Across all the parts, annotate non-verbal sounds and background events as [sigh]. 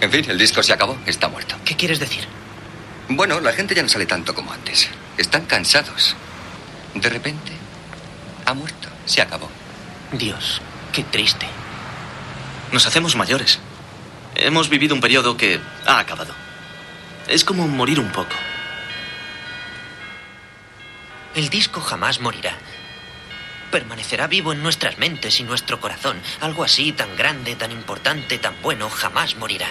En fin, el disco se acabó, está muerto. ¿Qué quieres decir? Bueno, la gente ya no sale tanto como antes. Están cansados. De repente, ha muerto, se acabó. Dios, qué triste. Nos hacemos mayores. Hemos vivido un periodo que ha acabado. Es como morir un poco. El disco jamás morirá. Permanecerá vivo en nuestras mentes y nuestro corazón. Algo así tan grande, tan importante, tan bueno, jamás morirá.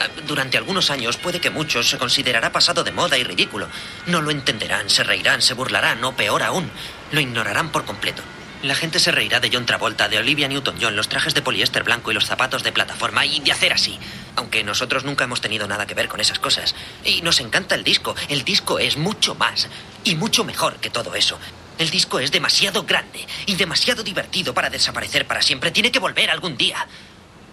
Ah, Durante algunos años puede que muchos se considerará pasado de moda y ridículo. No lo entenderán, se reirán, se burlarán o peor aún, lo ignorarán por completo. La gente se reirá de John Travolta, de Olivia Newton-John, los trajes de poliéster blanco y los zapatos de plataforma y de hacer así. Aunque nosotros nunca hemos tenido nada que ver con esas cosas. Y nos encanta el disco. El disco es mucho más y mucho mejor que todo eso. El disco es demasiado grande y demasiado divertido para desaparecer para siempre. Tiene que volver algún día.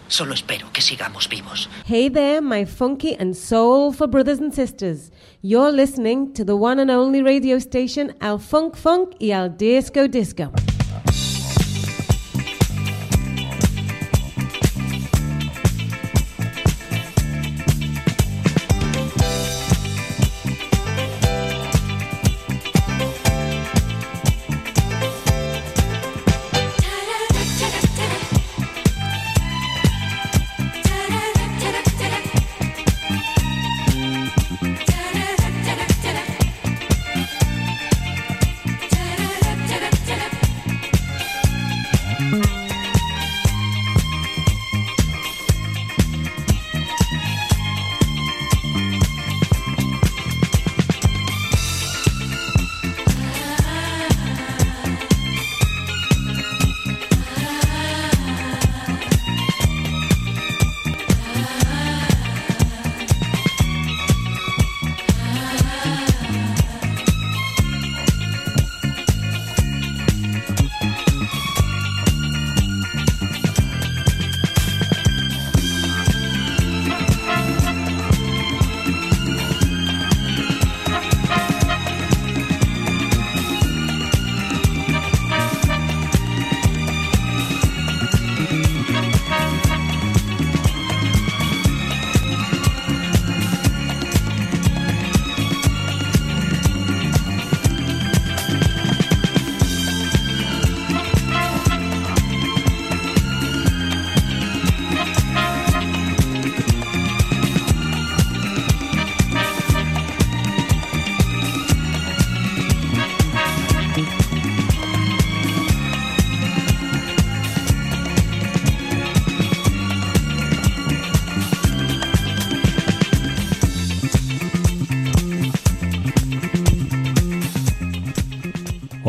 Solo espero que sigamos vivos. Hey there, my funky and soulful brothers and sisters. You're listening to the one and only radio station Al Funk Funk y Al Disco Disco.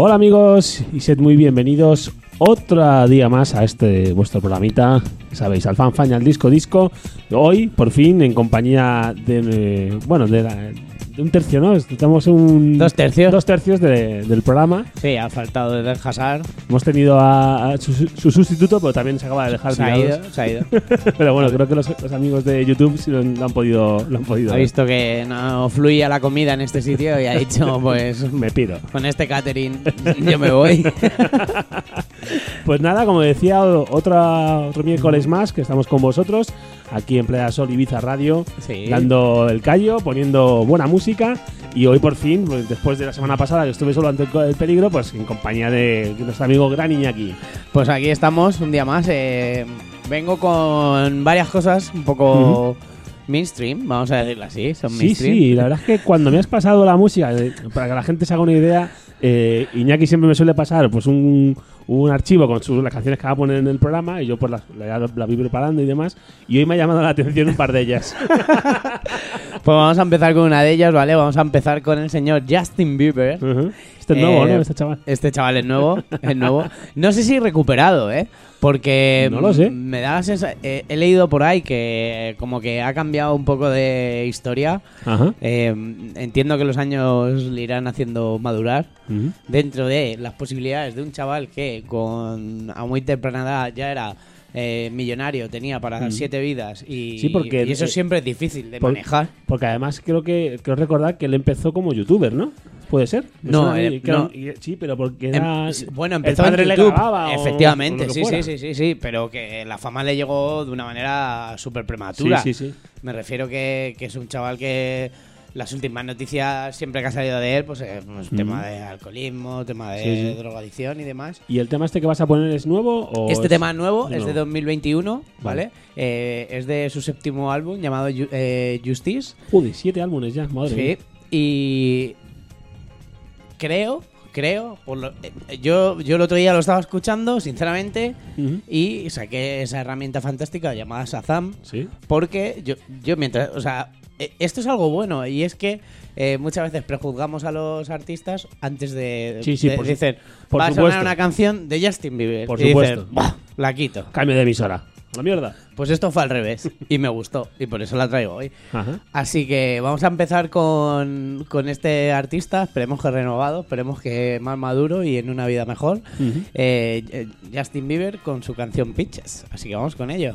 Hola amigos y sed muy bienvenidos otro día más a este vuestro programita, sabéis, al fan fan y al disco disco. Hoy, por fin, en compañía de, eh, bueno, de, de un tercio, ¿no? Estamos un... Dos tercios. Dos tercios de- del programa. Sí, ha faltado de Hazard. Hemos tenido a, a su, su sustituto, pero también se acaba de dejar Se ha ido, se ha ido. [laughs] Pero bueno, creo que los, los amigos de YouTube sí lo, lo han podido, lo han podido Ha ver. visto que no fluía la comida en este sitio y ha dicho, [laughs] pues, Me pido. con este catering yo me voy. [laughs] Pues nada, como decía, otra, otro miércoles más que estamos con vosotros aquí en Playa Sol Ibiza Radio, Sí. dando el callo, poniendo buena música. Y hoy por fin, pues, después de la semana pasada que estuve solo ante el, peligro, pues en compañía de nuestro amigo Gran Iñaki. Pues aquí estamos un día más. eh, vengo con varias cosas un poco mainstream, vamos a decirlo así. Son Sí, mainstream. sí, la verdad es que cuando me has pasado la música, para que la gente se haga una idea, eh, Iñaki siempre me suele pasar pues un, un archivo con sus, las canciones que va a poner en el programa y yo pues las, la, la voy preparando y demás. Y hoy me ha llamado la atención un par de ellas. [laughs] [laughs] Pues vamos a empezar con una de ellas, ¿vale? Vamos a empezar con el señor Justin Bieber. Ujú. Este es nuevo, Eh, ¿no? Este chaval. Este chaval es nuevo, [laughs] es nuevo. No sé si recuperado, ¿eh? Porque No lo sé. me da la sensa- eh, he leído por ahí que como que ha cambiado un poco de historia. Ajá. Eh, entiendo que los años le irán haciendo madurar dentro de las posibilidades de un chaval que con a muy temprana edad ya era eh, millonario, tenía para siete vidas y, Mm. Sí, porque, y eso eh, siempre es difícil de por- manejar. Porque además creo que creo recordar que él empezó como youtuber, ¿no? ¿Puede ser? No, eh, no. y- sí, pero porque Em- era... bueno, el empezó padre en le YouTube, grababa o- efectivamente, o sí, sí, sí, sí, sí, pero que la fama le llegó de una manera súper prematura. Sí, sí, sí. Me refiero que, que es un chaval que las últimas noticias siempre que ha salido de él, pues, eh, pues, tema de alcoholismo, tema de Sí, sí. drogadicción y demás. ¿Y el tema este que vas a poner es nuevo o Este es- tema es nuevo, es de 2021, ¿vale? Vale. Eh, es de su séptimo álbum llamado eh, Justice. Joder, siete álbumes ya, madre Sí, mía. y creo, creo, por lo- yo, yo el otro día lo estaba escuchando, sinceramente, y saqué esa herramienta fantástica llamada Shazam, Sí. porque yo, yo mientras, o sea, esto es algo bueno, y es que eh, muchas veces prejuzgamos a los artistas antes de, Sí, sí, de- por dicen, por va a supuesto. sonar una canción de Justin Bieber, Por y dicen, supuesto. "Buah, la quito. Cambio de emisora. La mierda. Pues esto fue al revés, y me gustó, y por eso la traigo hoy. Ajá. Así que vamos a empezar con, con este artista, esperemos que renovado, esperemos que más maduro y en una vida mejor. Eh, eh, Justin Bieber con su canción Pitches. Así que vamos con ello.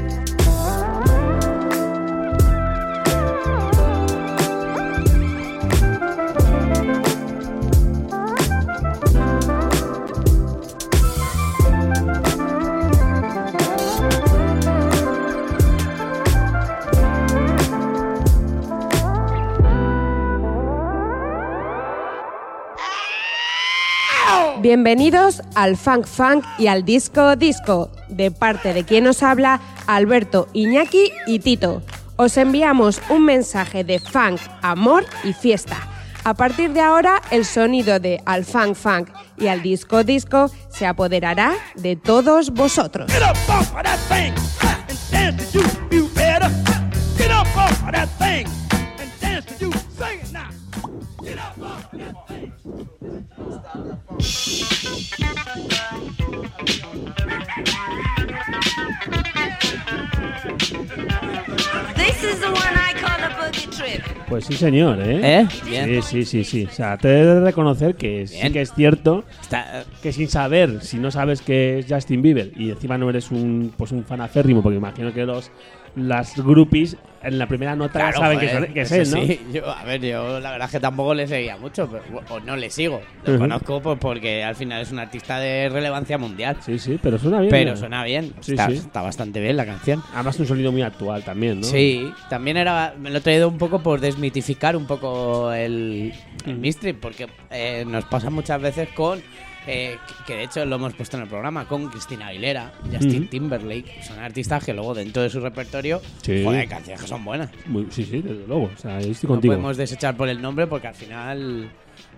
Bienvenidos al Funk Funk y al Disco Disco, de parte de quien os habla, Alberto, Iñaki y Tito. Os enviamos un mensaje de funk, amor y fiesta. A partir de ahora, el sonido de Al Funk Funk y al Disco Disco se apoderará de todos vosotros. Get up Pues sí, señor, ¿eh? ¿Eh? Bien. Sí, sí, sí, sí. O sea, te he de reconocer que sí Bien. que es cierto Está- que sin saber, si no sabes que es Justin Bieber y encima no eres un pues un fan acérrimo, porque imagino que los las groupies en la primera nota Claro, saben que, joder, son- que es él, ¿no? sí. Yo, a ver, yo la verdad es que tampoco le seguía mucho, pero- o no le sigo. Lo conozco pues, porque al final es un artista de relevancia mundial. Sí, sí, pero suena bien. Pero ¿no? suena bien, Sí, está, sí. está bastante bien la canción. Además un sonido muy actual también, ¿no? Sí, también era. Me lo he traído un poco por desmitificar un poco el, el mystery, porque eh, nos pasa muchas veces con. Eh, que- de hecho lo hemos puesto en el programa con Cristina Aguilera, Justin. Timberlake. Son artistas que luego dentro de su repertorio. Sí. Joder, canciones que son buenas. Muy- sí, sí, desde luego. O sea, yo estoy No contigo. podemos desechar por el nombre porque al final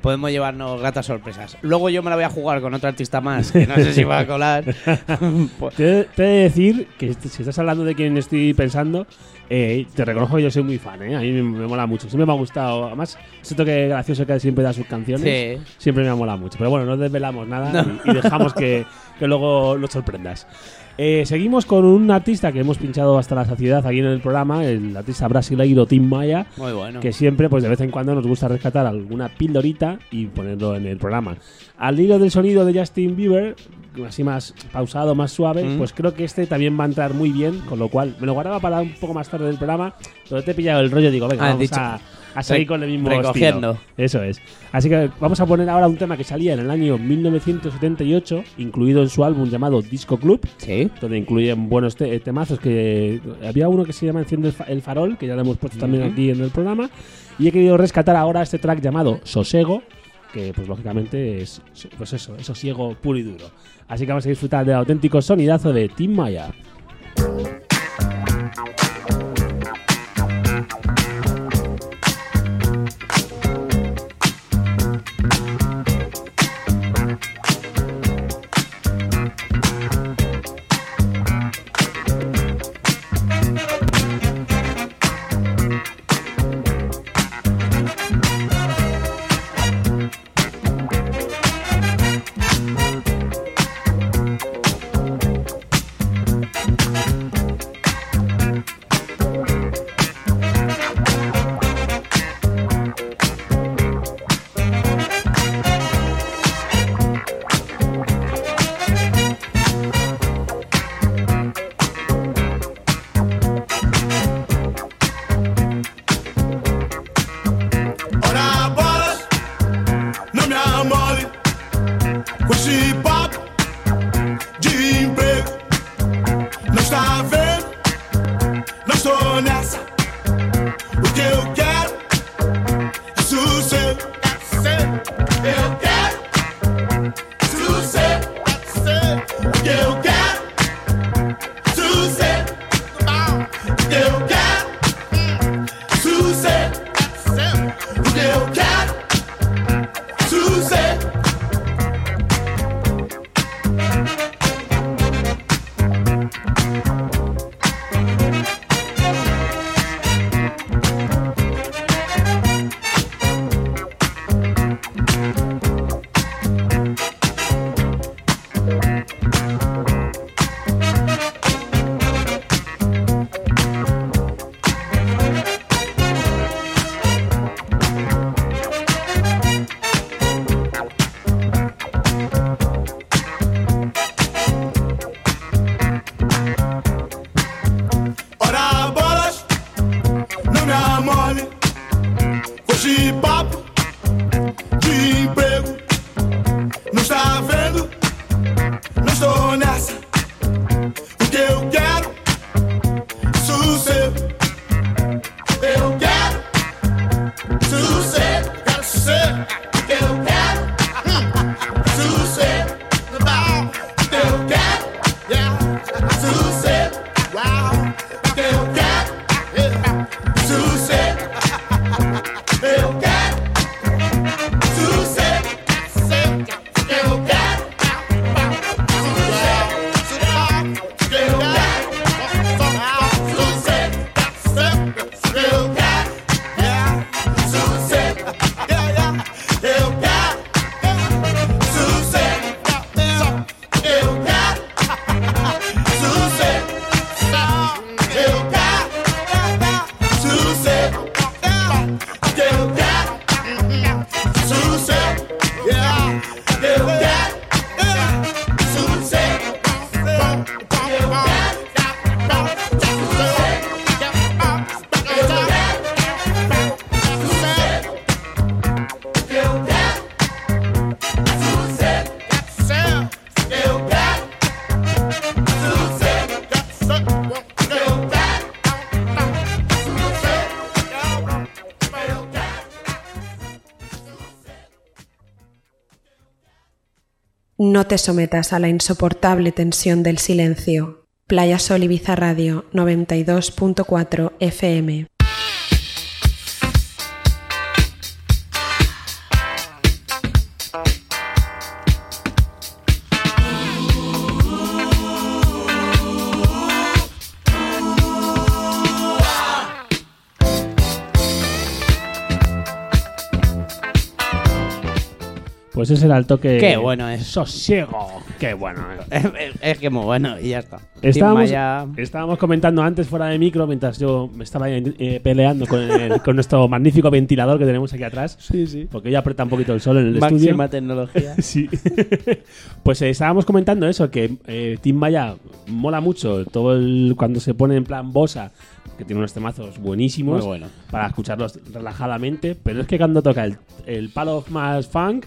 podemos llevarnos gratas sorpresas. Luego yo me la voy a jugar con otro artista más, que no sé si va a colar. [laughs] Te, te he de decir que si estás hablando de quién estoy pensando, eh, te reconozco que yo soy muy fan, ¿eh? A mí me, me mola mucho. Siempre me ha gustado. Además, ese toque gracioso que siempre da sus canciones, Sí. siempre me ha molado mucho. Pero bueno, no desvelamos nada No. y, y dejamos que, que luego lo sorprendas. Eh, seguimos con un artista que hemos pinchado hasta la saciedad aquí en el programa, el artista brasileiro Tim Maya. Muy bueno. Que siempre, pues de vez en cuando nos gusta rescatar alguna pildorita y ponerlo en el programa. Al hilo del sonido de Justin Bieber, así más pausado, más suave, Mm. pues creo que este también va a entrar muy bien, con lo cual me lo guardaba para un poco más tarde del programa, pero te he pillado el rollo digo, venga, Ah, vamos dicho. a, a seguir Re- con el mismo recogiendo. estilo. Eso es. Así que vamos a poner ahora un tema que salía en el año 1978, incluido en su álbum llamado Disco Club, Sí. donde incluyen buenos te- temazos que había uno que se llama Enciende el, fa- el farol que ya lo hemos puesto también Ujú. aquí en el programa y he querido rescatar ahora este track llamado Sosego que pues lógicamente es pues eso es sosiego puro y duro. Así que vamos a disfrutar del auténtico sonidazo de Tim Maya No te sometas a la insoportable tensión del silencio. Playa Sol Ibiza Radio 92.4 FM. Pues ese era el toque. Qué bueno es. Sosiego. Qué bueno. es, [laughs] es que muy bueno y ya está. Estábamos, Tim Maya- estábamos comentando antes fuera de micro mientras yo me estaba eh, peleando con, el- [laughs] con nuestro magnífico ventilador que tenemos aquí atrás. Sí, sí. Porque ya aprieta un poquito el sol en el Máxima estudio. tecnología. [laughs] sí. pues eh, estábamos comentando eso, que eh, Tim Maya mola mucho todo el, cuando se pone en plan bossa, que tiene unos temazos buenísimos Muy bueno. para escucharlos relajadamente, pero es que cuando toca el, el palo más funk,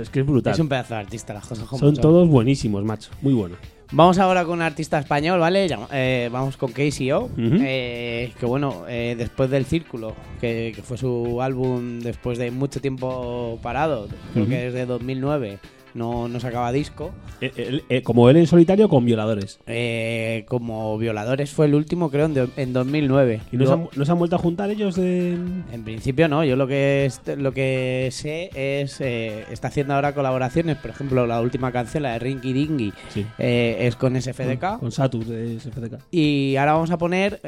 es que es brutal. Es un pedazo de artista, las cosas como Son todos buenísimos, macho. Muy bueno. Vamos ahora con un artista español, ¿vale? Eh, vamos con KCO, Ujú. eh, que bueno, eh, después del Círculo, que, que fue su álbum después de mucho tiempo parado, creo Ujú. que desde 2009 no, no sacaba disco. Eh, eh, eh, como él en solitario con violadores. Eh, como Violadores fue el último, creo, en, do- en 2009. ¿Y no se, han, no se han vuelto a juntar ellos de...? En principio no, yo lo que lo que sé es está haciendo ahora colaboraciones, por ejemplo, la última canción, la de Rinky Dingy, Sí. es con SFDK. Con Satur de SFDK. Y ahora vamos a poner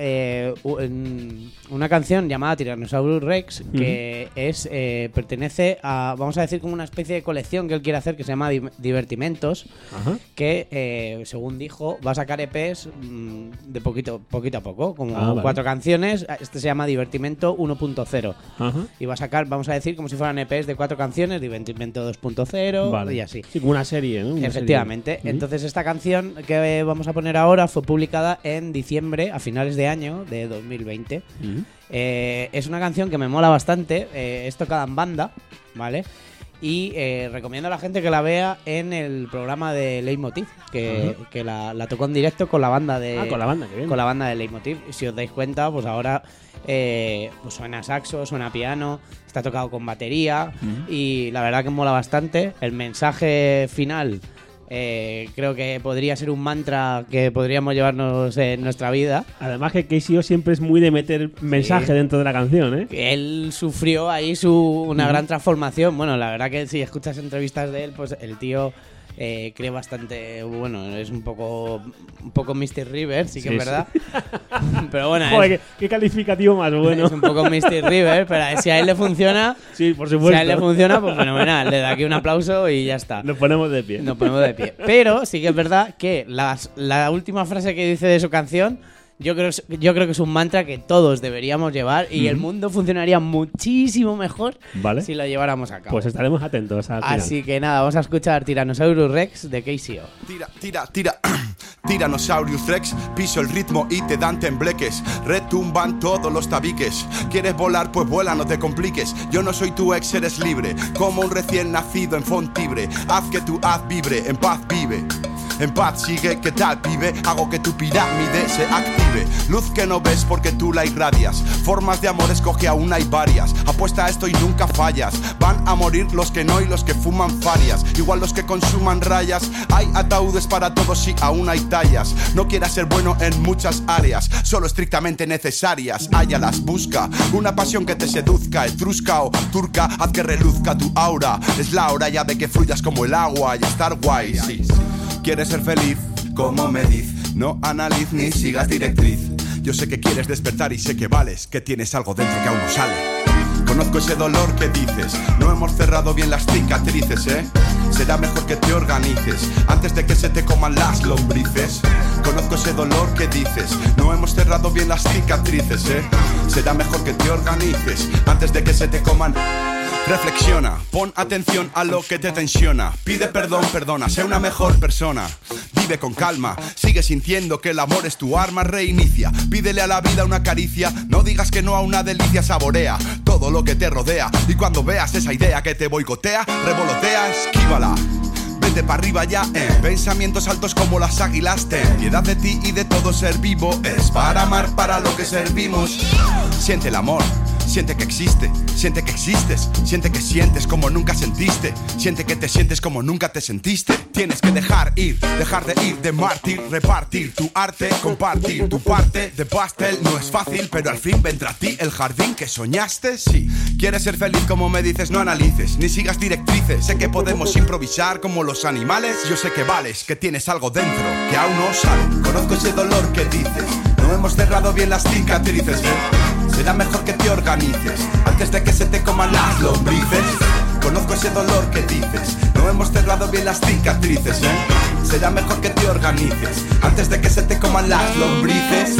una canción llamada Tyrannosaurus Rex que es pertenece a, vamos a decir, como una especie de colección que él quiere hacer que se llama Di- Divertimentos, Ajá. que eh, según dijo va a sacar EPs mm, de poquito, poquito a poco, como Ah, vale. cuatro canciones. Este se llama Divertimento 1.0 Ajá. y va a sacar, vamos a decir, como si fueran EPs de cuatro canciones, Divertimento 2.0 Vale. y así. Sí, como una serie, ¿no? Una Efectivamente. serie. Entonces esta canción que vamos a poner ahora fue publicada en diciembre, a finales de año de 2020. Ujú. Eh, es una canción que me mola bastante, eh, es tocada en banda, ¿vale? Y eh, recomiendo a la gente que la vea en el programa de Leitmotiv, que, que la, la tocó en directo con la banda de Ah, con la banda, que bien. con la banda de Leitmotiv. Y si os dais cuenta, pues ahora eh, pues suena saxo, suena piano, está tocado con batería y la verdad que mola bastante. El mensaje final eh, creo que podría ser un mantra que podríamos llevarnos en nuestra vida. Además que KCO siempre es muy de meter mensaje dentro de la canción, ¿eh? Él sufrió ahí su, una gran transformación. Bueno, la verdad que si escuchas entrevistas de él, pues el tío eh, bastante. Bueno, es un poco un poco Mr. River, sí que Sí, es verdad. [laughs] Pero bueno, Joder, es, qué, qué calificativo más [laughs] bueno. es un poco Mr. River, pero si a él le funciona, Sí, por si supuesto. a él le funciona, pues fenomenal. Le da aquí un aplauso y ya está. Nos ponemos de pie. Nos ponemos de pie. Pero sí que es verdad que las- la última frase que dice de su canción, yo creo, yo creo que es un mantra que todos deberíamos llevar y el mundo funcionaría muchísimo mejor Vale. si lo lleváramos a cabo. Pues estaremos atentos al final. Así que nada, vamos a escuchar Tyrannosaurus Rex de KCO. Tira, tira, tira. [clears throat] Tyrannosaurus Rex, piso el ritmo y te dan tembleques. Retumban todos los tabiques. ¿Quieres volar? Pues vuela, no te compliques. Yo no soy tu ex, eres libre. Como un recién nacido en Fontibre. Haz que tu haz vibre, en paz vive. En paz sigue, ¿qué tal, pibe? Hago que tu pirámide se active. Luz que no ves porque tú la irradias. Formas de amor escoge aún hay varias. Apuesta a esto y nunca fallas. Van a morir los que no y los que fuman farias. Igual los que consuman rayas. Hay ataúdes para todos y aún hay tallas. No quieras ser bueno en muchas áreas, solo estrictamente necesarias. Hállalas, busca una pasión que te seduzca. Etrusca o turca, haz que reluzca tu aura. Es la hora ya de que fluyas como el agua y estar guay. ¿Quieres ser feliz? Como me diz, no analiz ni sigas directriz. Yo sé que quieres despertar y sé que vales, que tienes algo dentro que aún no sale. Conozco ese dolor que dices, no hemos cerrado bien las cicatrices, ¿eh? Será mejor que te organices antes de que se te coman las lombrices. Conozco ese dolor que dices, no hemos cerrado bien las cicatrices, ¿eh? Será mejor que te organices antes de que se te coman. Reflexiona, pon atención a lo que te tensiona. Pide perdón, perdona, sé una mejor persona. Vive con calma, sigue sintiendo que el amor es tu arma, reinicia. Pídele a la vida una caricia, no digas que no a una delicia, saborea todo lo que te rodea. Y cuando veas esa idea que te boicotea, revolotea, esquívala. Vete para arriba ya, eh. Pensamientos altos como las águilas, ten piedad de ti y de todo ser vivo. Es para amar para lo que servimos. Siente el amor, Siente que existe, siente que existes, siente que sientes como nunca sentiste, siente que te sientes como nunca te sentiste. Tienes que dejar ir, dejar de ir de mártir, repartir tu arte, compartir tu parte de pastel. No es fácil, pero al fin vendrá a ti el jardín que soñaste. Sí, quieres ser feliz como me dices, no analices, ni sigas directrices. Sé que podemos improvisar como los animales. Yo sé que vales, que tienes algo dentro que aún no sale. Conozco ese dolor que dices, no hemos cerrado bien las cicatrices. ¿eh? Será mejor que te organices antes de que se te coman las lombrices. Conozco ese dolor que dices, no hemos cerrado bien las cicatrices. ¿eh? Será mejor que te organices antes de que se te coman las lombrices.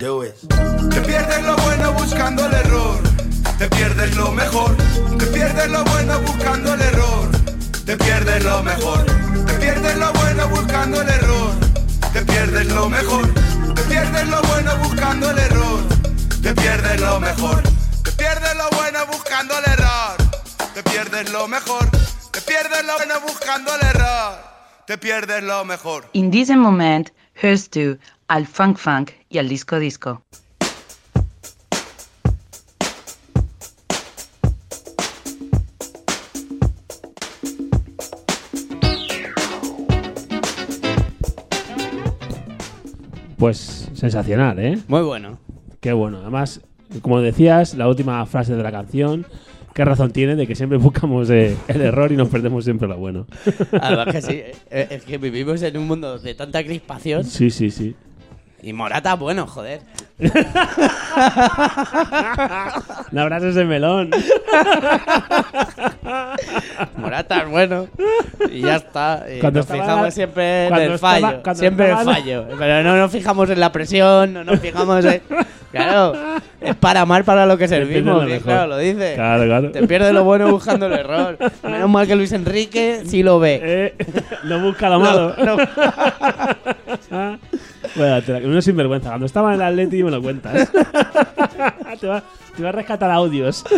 Do it. Te pierdes lo bueno buscando el error. Te pierdes lo mejor. Te pierdes lo bueno buscando el error. Te pierdes lo mejor. Te pierdes lo bueno buscando el error. Te pierdes lo mejor. Te pierdes lo bueno buscando el error. Te pierdes lo mejor. Te pierdes lo bueno buscando el error. Te pierdes lo mejor. Te pierdes lo bueno buscando el error. Te pierdes lo mejor. In diesem Moment hörst du al Funk Funk y al Disco Disco. Pues sensacional, ¿eh? Muy bueno. Qué bueno. Además, como decías, la última frase de la canción, qué razón tiene de que siempre buscamos eh, el error y nos perdemos siempre lo bueno. [laughs] Además que sí, [laughs] eh, es que vivimos en un mundo de tanta crispación. Sí, sí, sí. Y Morata, bueno, joder. [laughs] No abras ese melón. Morata, bueno. Y ya está. Y Cuando nos estaba- fijamos siempre en cuando el fallo. cuando siempre en el estaba- fallo. Pero no nos fijamos en la presión, no nos fijamos en. Claro, es para amar para lo que servimos. mejor. claro, lo dice. Claro, claro. Te pierdes lo bueno buscando el error. Menos mal que Luis Enrique sí lo ve. Eh, [laughs] no busca lo malo. No, no. [laughs] Bueno, te la- uno es sinvergüenza. Cuando estaba en el Atleti me lo cuentas. [laughs] te, va, te va a rescatar audios. [laughs]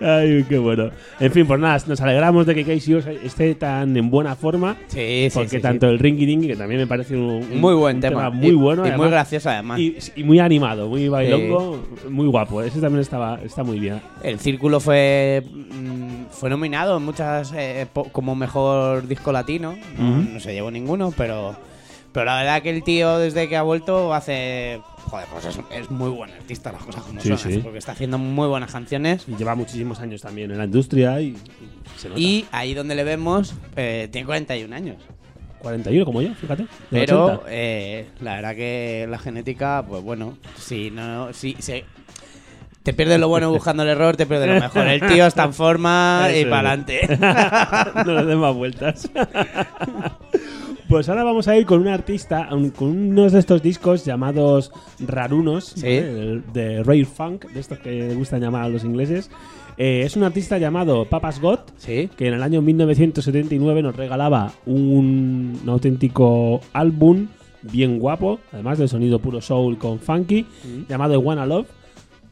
Ay, qué bueno. En fin, pues nada, nos alegramos de que Casey esté tan en buena forma. Sí, sí, Porque sí, tanto sí. el Ringy Dingy, que también me parece un, un- Muy buen un tema. muy Y- bueno. y muy además. gracioso, además. Y, y muy animado, muy bailongo, muy guapo. Ese también estaba, está muy bien. El Círculo fue mm, fue nominado en muchas eh, como mejor disco latino. No, Ujú. no se llevó ninguno, pero pero la verdad que el tío desde que ha vuelto hace joder, pues es, es muy buen artista las cosas como Sí, son, sí. porque está haciendo muy buenas canciones. Y lleva muchísimos años también en la industria y, y se nota. Y ahí donde le vemos eh, tiene 41 años. 41 como yo, fíjate. Pero 80. eh, la verdad que la genética, pues bueno, si no, si se te pierdes lo bueno buscando el error, te pierdes lo mejor. El tío está en forma [laughs] y para adelante. [laughs] no le den más vueltas. [laughs] Pues ahora vamos a ir con un artista, con unos de estos discos llamados rarunos, de, de rare funk, de estos que les gustan llamar a los ingleses. Eh, es un artista llamado Papas God, que en el año 1979 nos regalaba un, un auténtico álbum bien guapo, además del sonido puro soul con funky, Mm. llamado Wanna Love.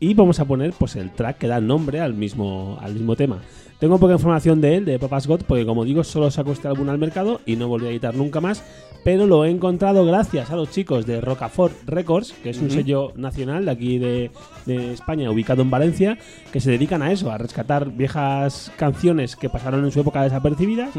Y vamos a poner pues el track que da nombre al mismo, al mismo tema. Tengo poca información de él, de Papas God, porque como digo, solo sacó este álbum al mercado y no volvió a editar nunca más. Pero lo he encontrado gracias a los chicos de Rocafort Records, que es un sello nacional de aquí de, de España, ubicado en Valencia, que se dedican a eso, a rescatar viejas canciones que pasaron en su época desapercibidas,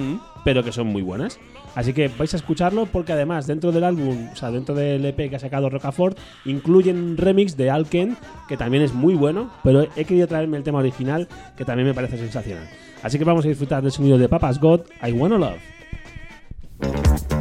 pero que son muy buenas. Así que vais a escucharlo porque además dentro del álbum, o sea, dentro del EP que ha sacado Rocafort, incluyen un remix de Alken, que también es muy bueno, pero he querido traerme el tema original, que también me parece sensacional. Así que vamos a disfrutar del sonido de Papas God, I Wanna Love.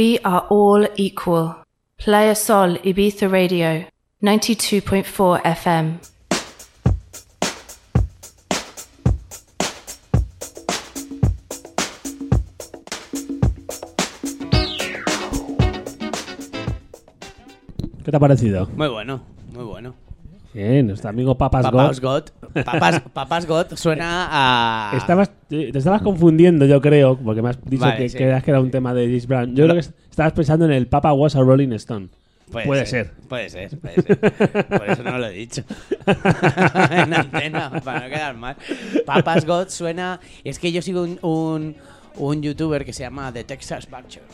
We are all equal. Playa Sol Ibiza Radio, 92.4 FM. ¿Qué te ha parecido? Muy bueno, muy bueno. Bien, nuestro amigo Papas, Papas God. God. Papas, [laughs] Papas God suena a. Estabas, te estabas confundiendo, yo creo, porque me has dicho Vale, que, sí. creías que era un tema de James Brown. Yo creo que estabas pensando en el Papa Was a Rolling Stone. Puede, ser. Puede ser, puede ser. Por eso no lo he dicho. [laughs] en antena, para no quedar mal. Papas God suena. Es que yo sigo un, un, un youtuber que se llama The Texas Butcher.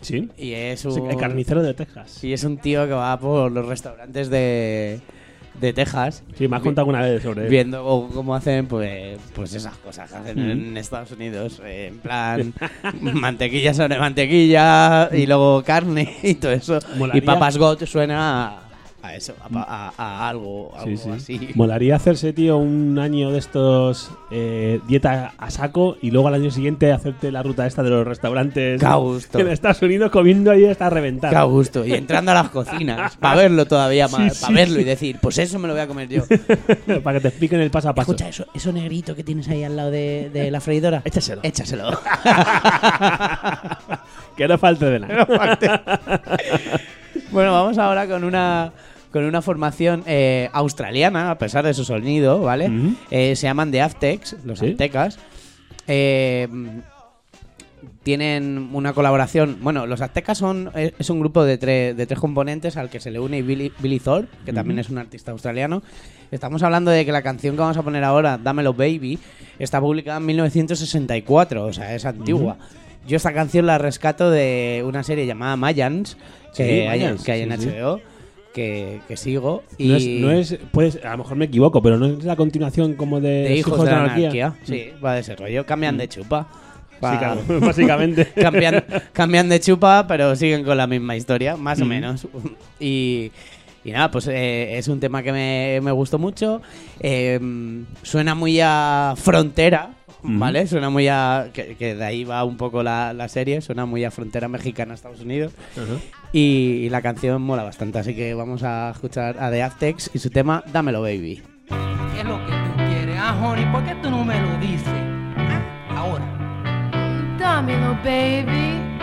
¿Sí? Y es Sí, un. el carnicero de Texas. Y es un tío que va por los restaurantes de, de Texas. Sí, me has contado una vez sobre. Viendo cómo, cómo hacen pues, pues esas cosas que hacen en Estados Unidos. eh, en plan, [laughs] mantequilla sobre mantequilla y luego carne y todo eso. Molaría- Y Papas God suena a, a eso, a, pa- a- a algo, algo Sí, sí. así. [laughs] Molaría hacerse, tío, un año de estos eh, dieta a saco y luego al año siguiente hacerte la ruta esta de los restaurantes gusto. en Estados Unidos comiendo ahí hasta reventar. Qué a gusto. Y entrando a las cocinas, [laughs] para verlo todavía más, Sí, para sí, verlo y decir, pues eso me lo voy a comer yo. [laughs] Para que te expliquen el paso a paso. Escucha, eso, eso negrito que tienes ahí al lado de, de la freidora. Échaselo. Échaselo. que no falte de nada. Que no falte. Bueno, vamos ahora con una con una formación eh, australiana, a pesar de su sonido, ¿vale? Eh, se llaman The Aztecs, los Sí. aztecas. Eh, tienen una colaboración. Bueno, los aztecas son es un grupo de, tre- de tres componentes al que se le une Billy, Billy Thorpe, que también es un artista australiano. Estamos hablando de que la canción que vamos a poner ahora, Dámelo Baby, está publicada en 1964, o sea, es antigua. Yo esta canción la rescato de una serie llamada Mayans, que, Sí, hay, Mayans, que hay en sí. Que, que sigo. Y No es, no es, puedes, a lo mejor me equivoco, pero no es la continuación como de, de Los Hijos de la Anarquía. Sí, va de ese rollo. Cambian de chupa. Va- Mm. claro, [laughs] básicamente. [laughs] cambian, cambian de chupa, pero siguen con la misma historia, más o Mm. menos. [laughs] Y, y nada, pues eh, es un tema que me, me gustó mucho. Eh, suena muy a frontera. ¿vale? Suena muy a. Que, que de ahí va un poco la, la serie. Suena muy a frontera mexicana, Estados Unidos. Ajá. Y, y la canción mola bastante. Así que vamos a escuchar a The Aztecs y su tema Dámelo Baby. ¿Qué es lo que tú quieres, ah, honey? ¿Por qué tú no me lo dices? Ah, Ahora. Dámelo, baby.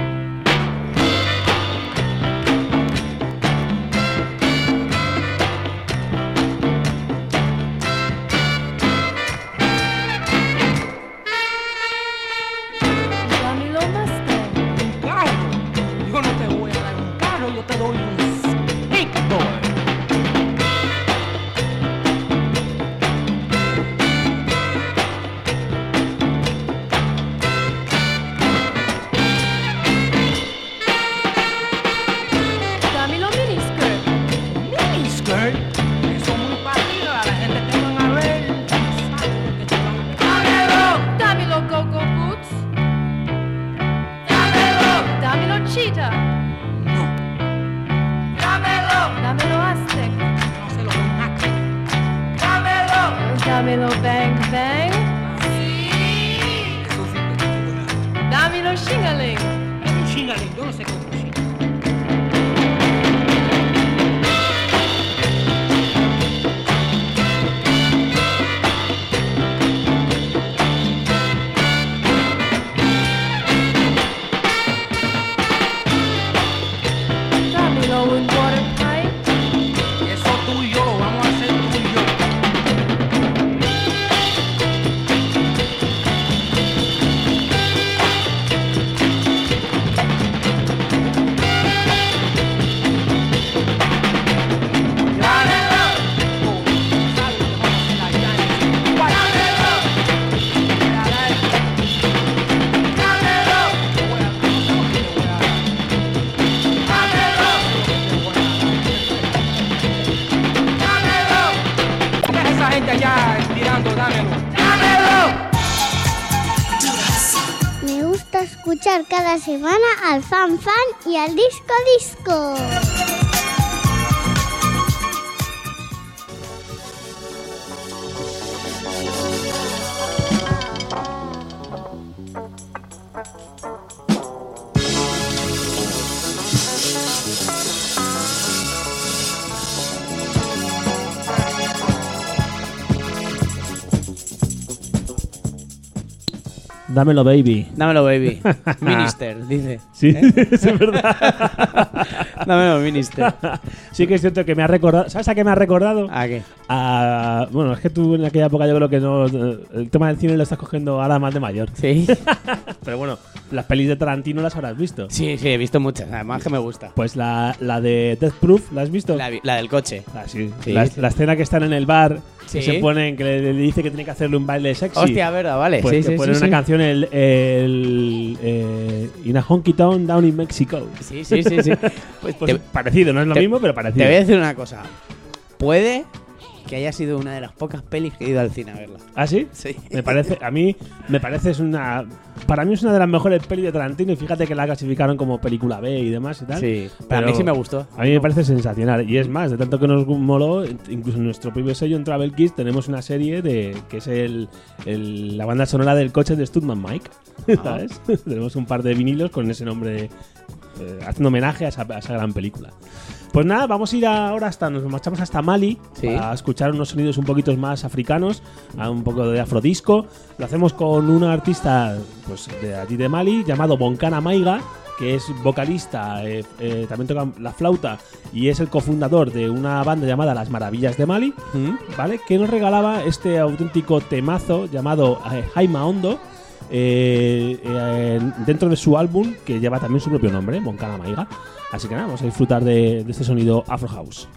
Semana al Fan Fan y al Disco Disco. Dámelo, baby. Dámelo, baby. [laughs] Minister, dice. Sí, ¿Eh? [laughs] es verdad. [laughs] Dámelo, Minister. Sí que es cierto que me ha recordado. ¿Sabes a qué me ha recordado? ¿A qué? A- bueno, es que tú en aquella época yo creo que no. El tema del cine lo estás cogiendo ahora más de mayor. Sí. Pero bueno, las pelis de Tarantino las habrás visto. Sí, sí, he visto muchas. Además que me gusta. Pues la, la de Death Proof, ¿la has visto? La, vi- la del coche. Ah, sí. Sí. La, la escena que están en el bar, Sí. que se ponen, que le, le dice que tiene que hacerle un baile sexy. Hostia, verdad, vale. Pues sí, que sí, ponen sí, una sí. canción, el, el eh, In a Honky Town Down in Mexico. Sí, sí, sí, sí. [laughs] Pues, Te- parecido, no es lo te- mismo, pero parecido. Te voy a decir una cosa. Puede que haya sido una de las pocas pelis que he ido al cine a verla. ¿Ah, sí? Sí. Me parece, a mí, me parece es una. Para mí es una de las mejores pelis de Tarantino y fíjate que la clasificaron como película B y demás y tal. Sí, pero a mí sí me gustó. A mí me parece sensacional. Y es más, de tanto que nos moló, incluso en nuestro propio sello en Travel Kids tenemos una serie de que es el, el- la banda sonora del coche de Studman Mike. ¿Sabes? [laughs] tenemos un par de vinilos con ese nombre eh, haciendo homenaje a esa, a esa gran película. Pues nada, vamos a ir ahora hasta, nos marchamos hasta Mali Sí. a escuchar unos sonidos un poquito más africanos, a un poco de afrodisco. Lo hacemos con un artista pues, de allí de Mali llamado Bonkana Maiga, que es vocalista, eh, eh, también toca la flauta y es el cofundador de una banda llamada Las Maravillas de Mali, ¿vale? Que nos regalaba este auténtico temazo llamado eh, Jaima Hondo. Eh, eh, dentro de su álbum que lleva también su propio nombre, Bonkana Maiga. Así que nada, vamos a disfrutar de, de este sonido Afro House.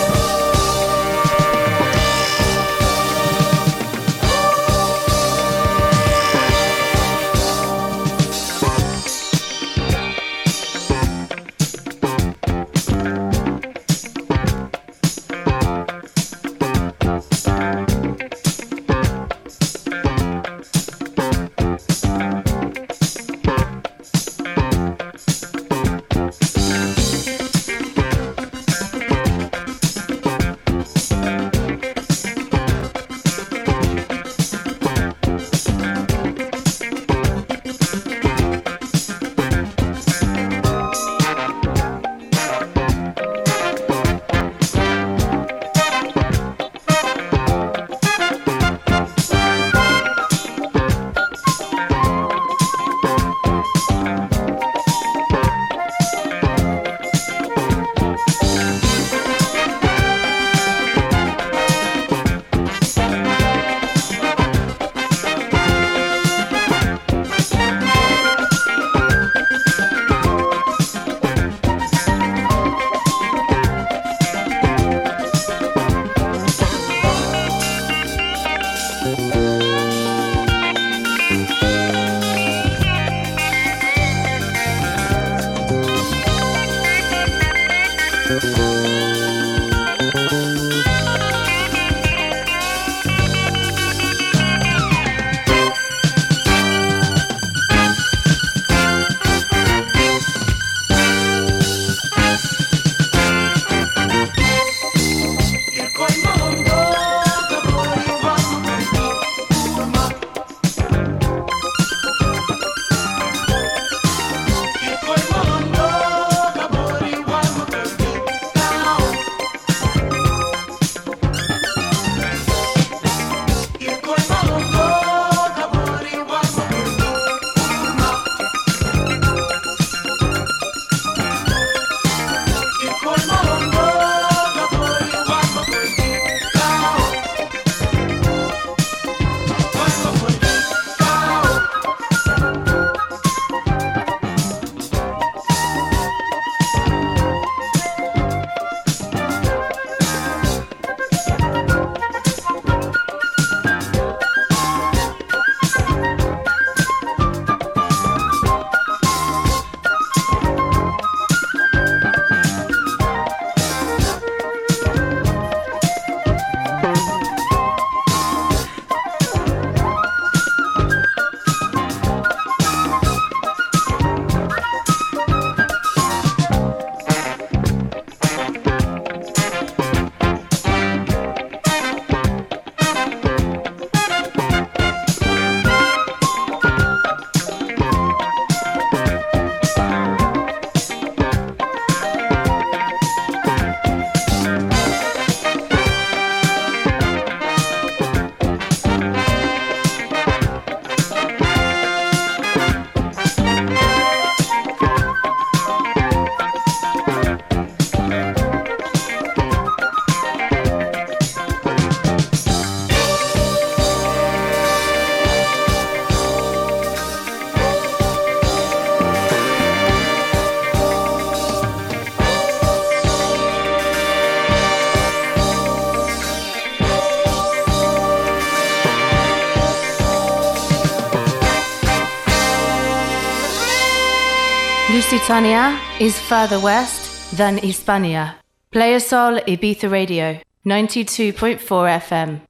Lusitania is further west than Hispania. Playa Sol Ibiza Radio, 92.4 FM.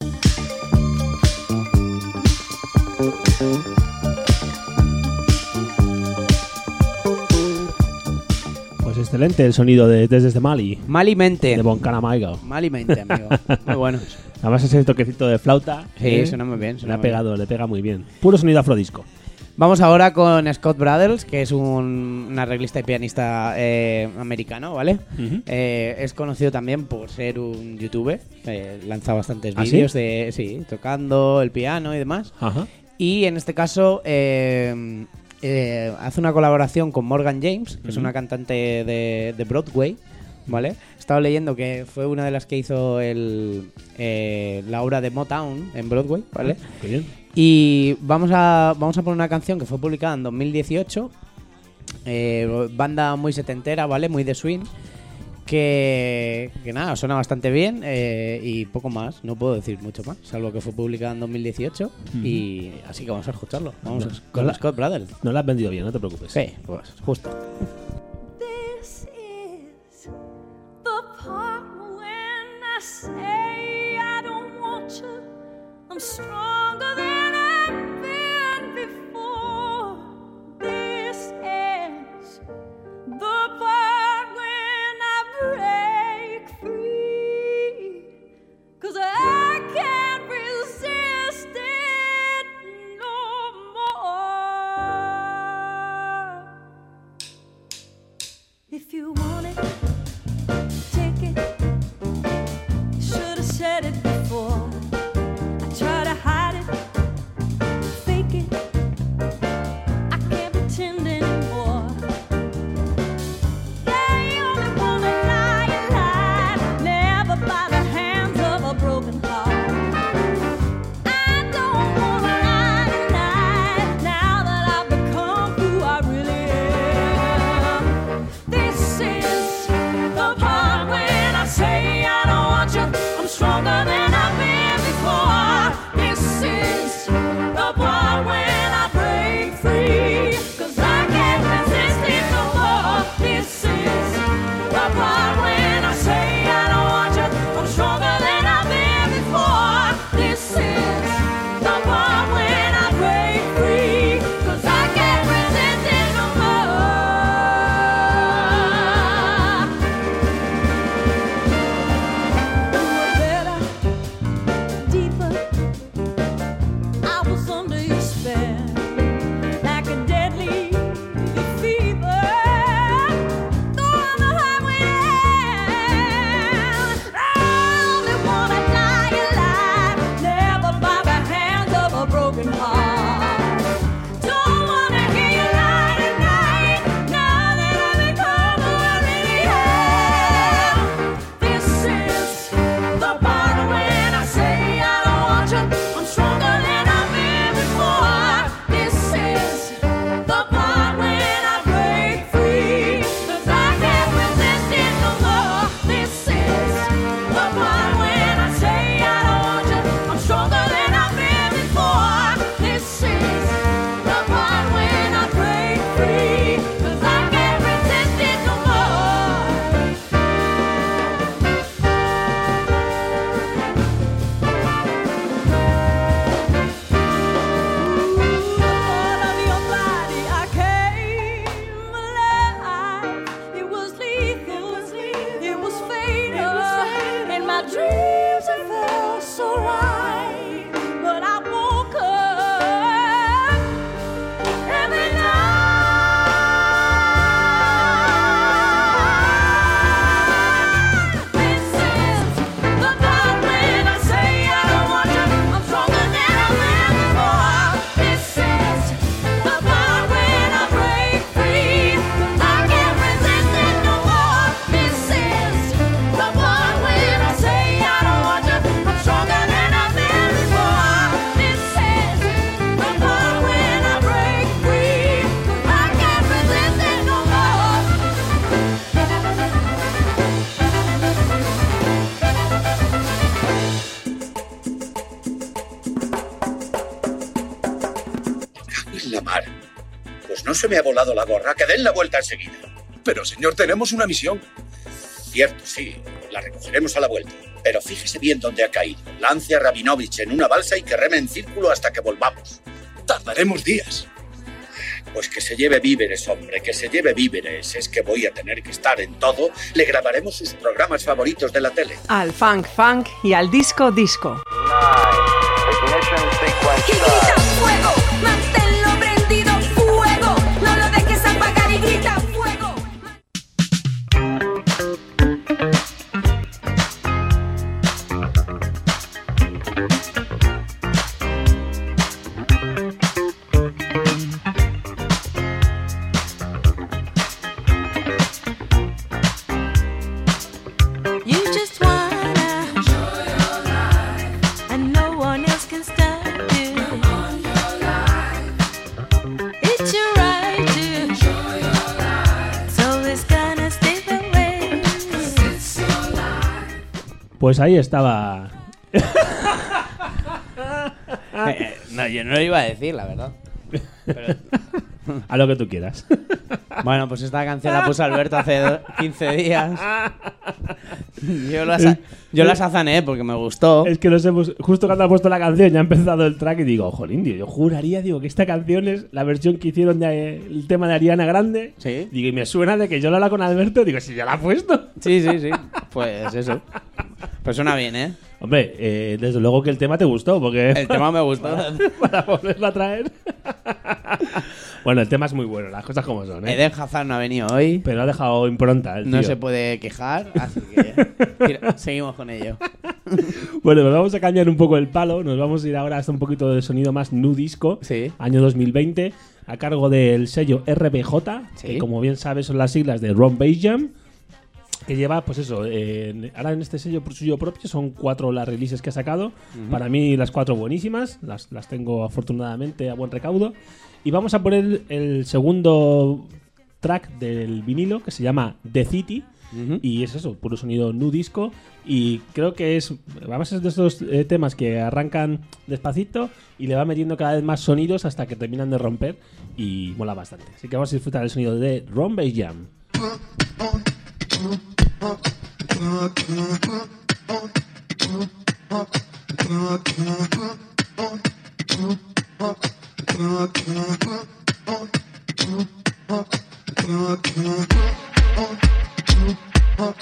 Pues excelente el sonido de desde Mali. Mali mente. De Boncanamaigo. Mali mente, amigo. [laughs] Muy bueno. Además ese toquecito de flauta. Sí, ¿eh? suena muy bien, Le suena ha muy bien. pegado, le pega muy bien. Puro sonido afrodisco. Vamos ahora con Scott Brothers, que es un, un arreglista y pianista eh, americano, ¿vale? Eh, es conocido también por ser un youtuber. eh, lanza bastantes ¿Ah, sí? vídeos de, sí, tocando el piano y demás. Ajá. Y en este caso eh, eh, hace una colaboración con Morgan James, que es una cantante de, de Broadway, ¿vale? He estado leyendo que fue una de las que hizo el, eh, la obra de Motown en Broadway, ¿vale? Qué bien. Y vamos a, vamos a poner una canción que fue publicada en 2018. eh, banda muy setentera, ¿vale? Muy de swing. Que, que nada, suena bastante bien eh, y poco más. No puedo decir mucho más, salvo que fue publicada en 2018. Y así que vamos a escucharlo. Vamos No, a- con no la- Scott Brothers. No lo has vendido bien, no te preocupes. Sí, pues justo. This is the part when I say I don't want you. I'm stronger se me ha volado la gorra, que den la vuelta enseguida. Pero, señor, tenemos una misión. Cierto, sí, la recogeremos a la vuelta. Pero fíjese bien dónde ha caído. Lance a Rabinovich en una balsa y que reme en círculo hasta que volvamos. Tardaremos días. Pues que se lleve víveres, hombre, que se lleve víveres. Es que voy a tener que estar en todo. Le grabaremos sus programas favoritos de la tele. Al funk funk y al disco disco. fuego, manténlo Pues ahí estaba. [laughs] Eh, no, yo no lo iba a decir, la verdad. Pero- [laughs] A lo que tú quieras. Bueno, pues esta canción la puso Alberto hace do- 15 días. [laughs] [laughs] Yo la, sa- yo la sazané porque me gustó. Es que nos hemos. Justo cuando ha puesto la canción, ya ha empezado el track y digo, jolín, tío, yo juraría, digo, que esta canción es la versión que hicieron del tema de Ariana Grande. Sí. Digo, y me suena de que yo la habla con Alberto, digo, si ya la ha puesto. Sí, sí, sí. Pues eso. Pues suena bien, ¿eh? Hombre, eh, desde luego que el tema te gustó, porque. El tema me gustó. para, [laughs] para volverlo a traer. [laughs] bueno, el tema es muy bueno, las cosas como son, ¿eh? Eden Hazard no ha venido hoy. Pero ha dejado impronta el No tío. se puede quejar, así que seguimos con ello. [laughs] Bueno, pues vamos a cambiar un poco el palo. Nos vamos a ir ahora hasta un poquito de sonido más nu disco. Año 2020, a cargo del sello RBJ, que Sí. como bien sabes son las siglas de Ron Jam. Que lleva, pues eso, ahora en este sello por suyo propio son cuatro las releases que ha sacado. Para mí las cuatro buenísimas, las, las tengo afortunadamente a buen recaudo. Y vamos a poner el segundo track del vinilo que se llama The City. Y es eso, puro sonido nu disco. Y creo que es. Vamos a ser de estos eh, temas que arrancan despacito y le va metiendo cada vez más sonidos hasta que terminan de romper. Y mola bastante. Así que vamos a disfrutar el sonido de Bass Jam. [laughs] Oh,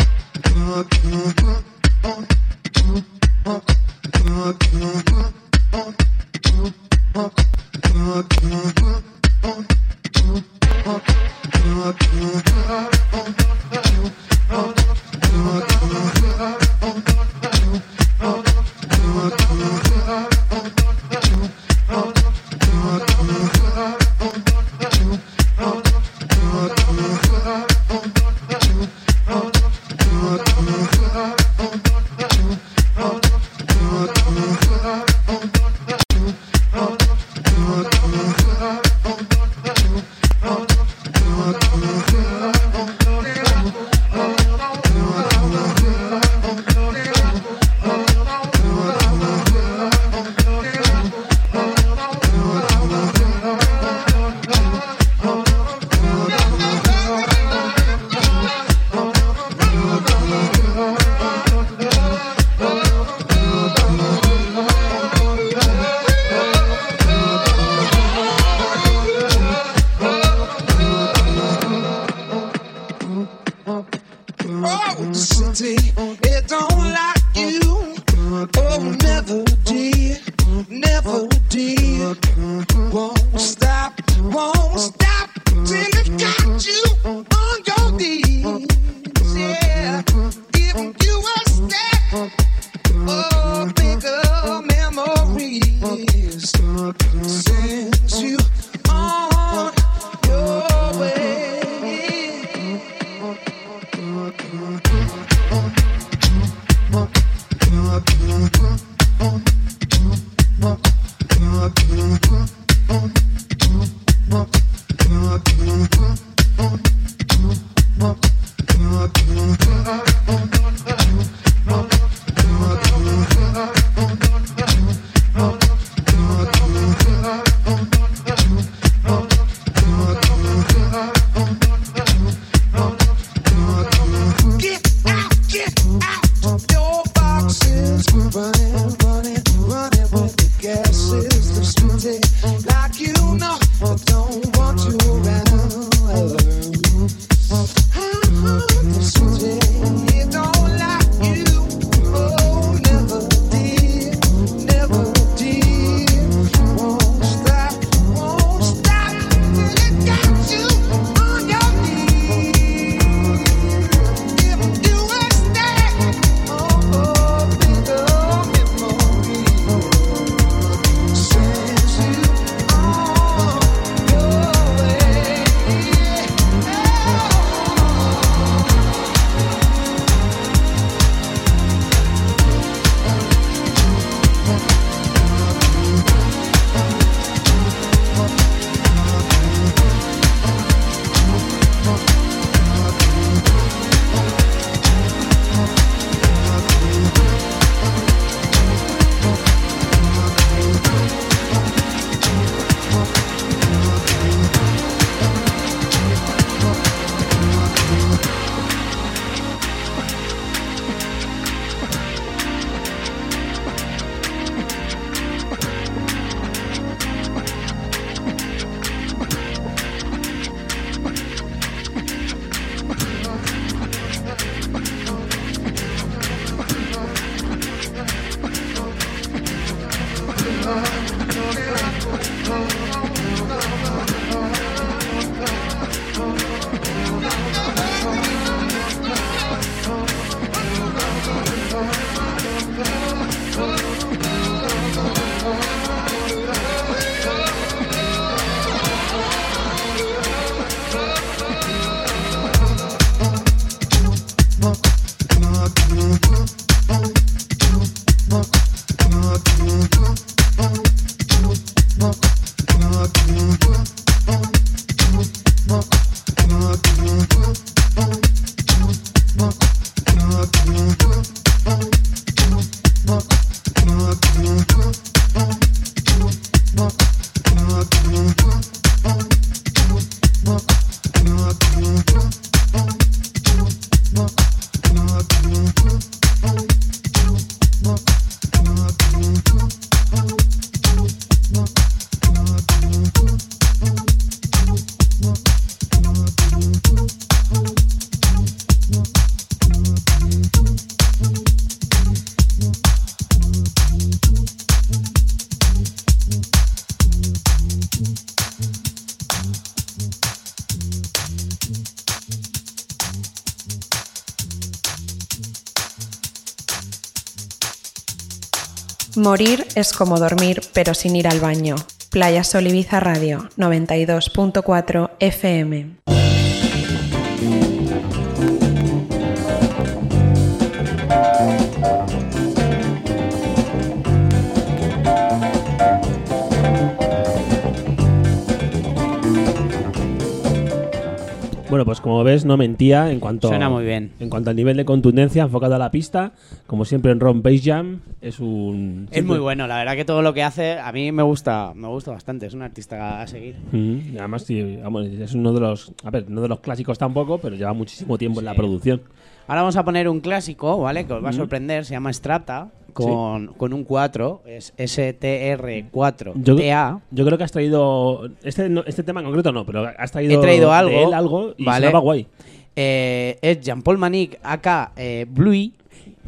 Morir es como dormir, pero sin ir al baño. Playa Sol Ibiza Radio 92.4 FM. Bueno, pues como ves, no mentía en cuanto, Suena muy bien. en cuanto al nivel de contundencia enfocado a la pista. Como siempre en Ron Bass Jam, es un... Es muy bueno, la verdad que todo lo que hace a mí me gusta, me gusta bastante, es un artista a seguir. Mm, además, sí, vamos, es uno de los, a ver, no de los clásicos tampoco, pero lleva muchísimo tiempo en la producción. Ahora vamos a poner un clásico, ¿vale? Que os va a sorprender, se llama Strata, con, con un 4, es STR4 Yo, TA. yo creo que has traído este, no- este tema en concreto no, pero has traído, He traído algo, él algo y ¿vale? sonaba guay. Eh, es Jean-Paul Manic, acá eh, Bluey,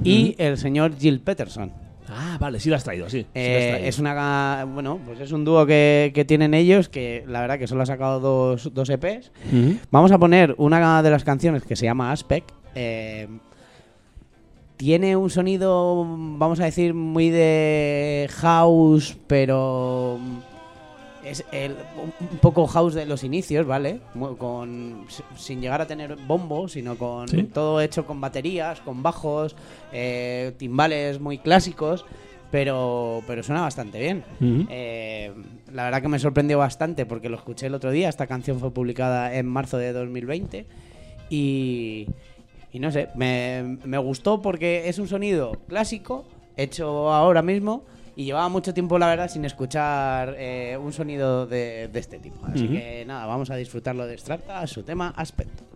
y el señor Jill Peterson. Ah, vale, sí lo has traído, sí. sí lo has Eh, traído. es una bueno pues es un dúo que, que tienen ellos que la verdad que solo ha sacado dos, dos EPs vamos a poner una de las canciones que se llama Aspect eh, tiene un sonido vamos a decir muy de house pero es el- un poco house de los inicios, ¿vale? Con, sin llegar a tener bombo, sino con Sí. todo hecho con baterías, con bajos, eh, timbales muy clásicos, pero, pero suena bastante bien. Eh, la verdad que me sorprendió bastante porque lo escuché el otro día. Esta canción fue publicada en marzo de 2020 y, y no sé, me, me gustó porque es un sonido clásico hecho ahora mismo y llevaba mucho tiempo, la verdad, sin escuchar eh, un sonido de, de este tipo. Así que nada, vamos a disfrutarlo de Strata, su tema Aspect.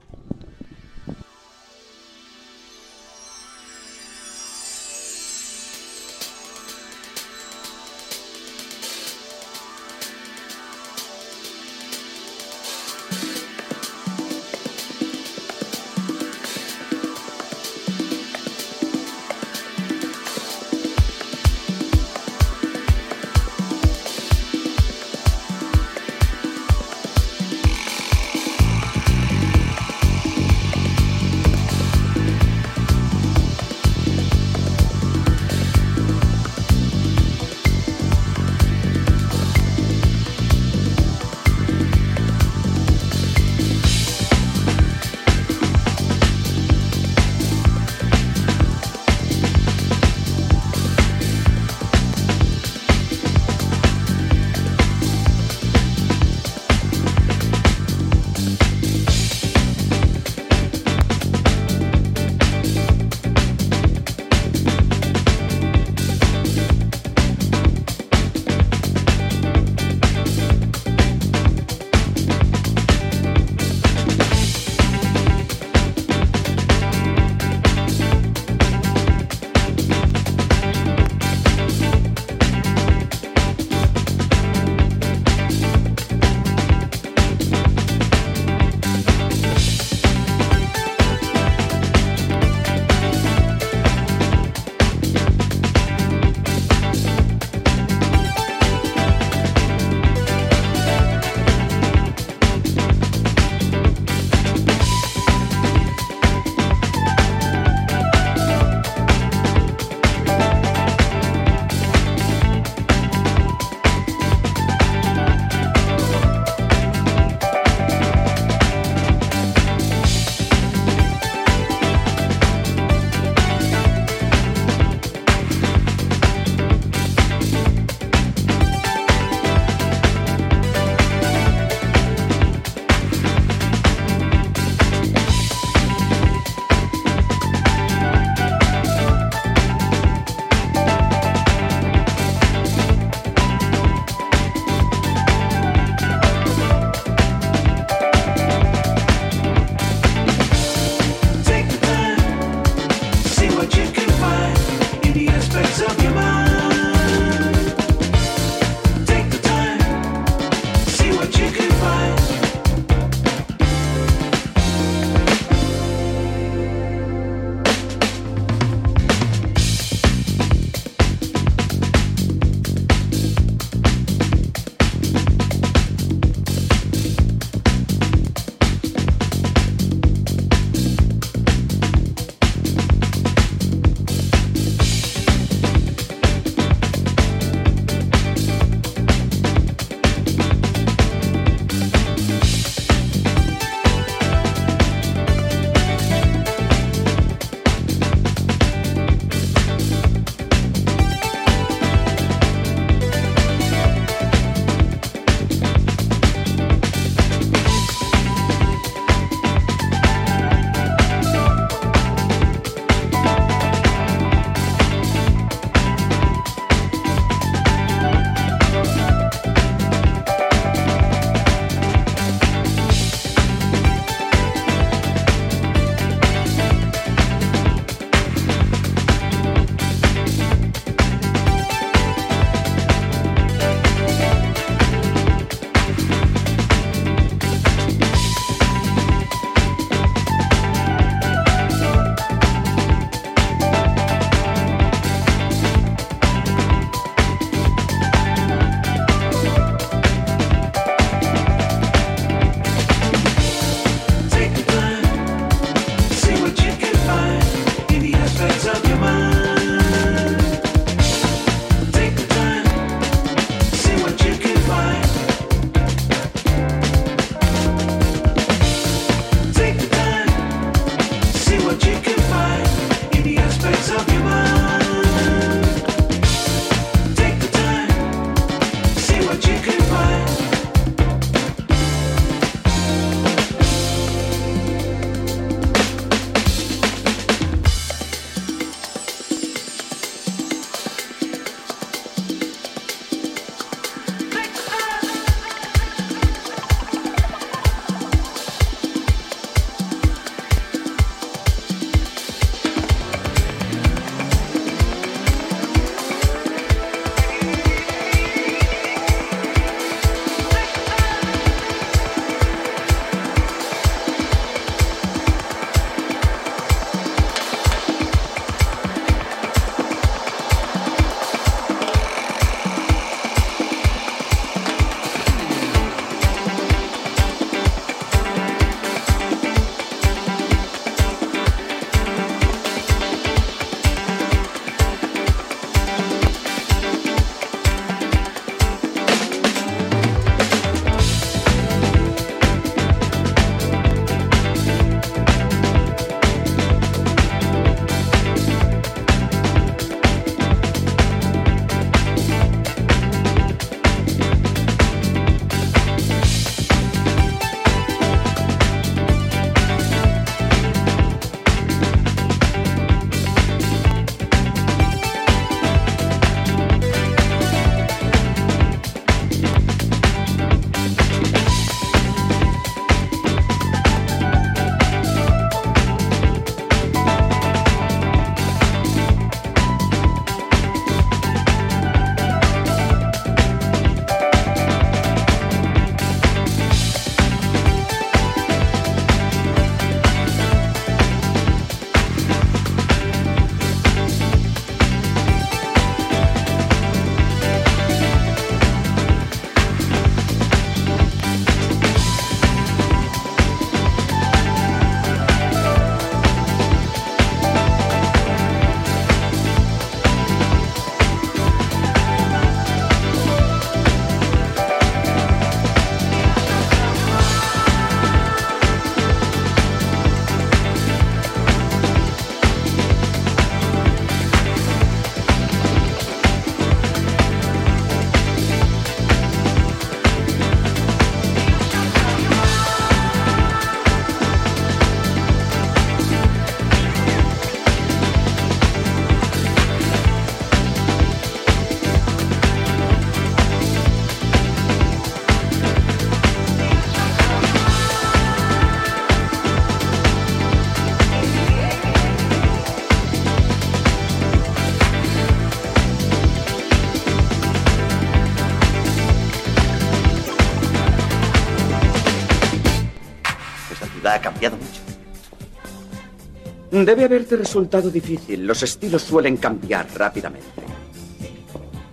Debe haberte resultado difícil. Los estilos suelen cambiar rápidamente.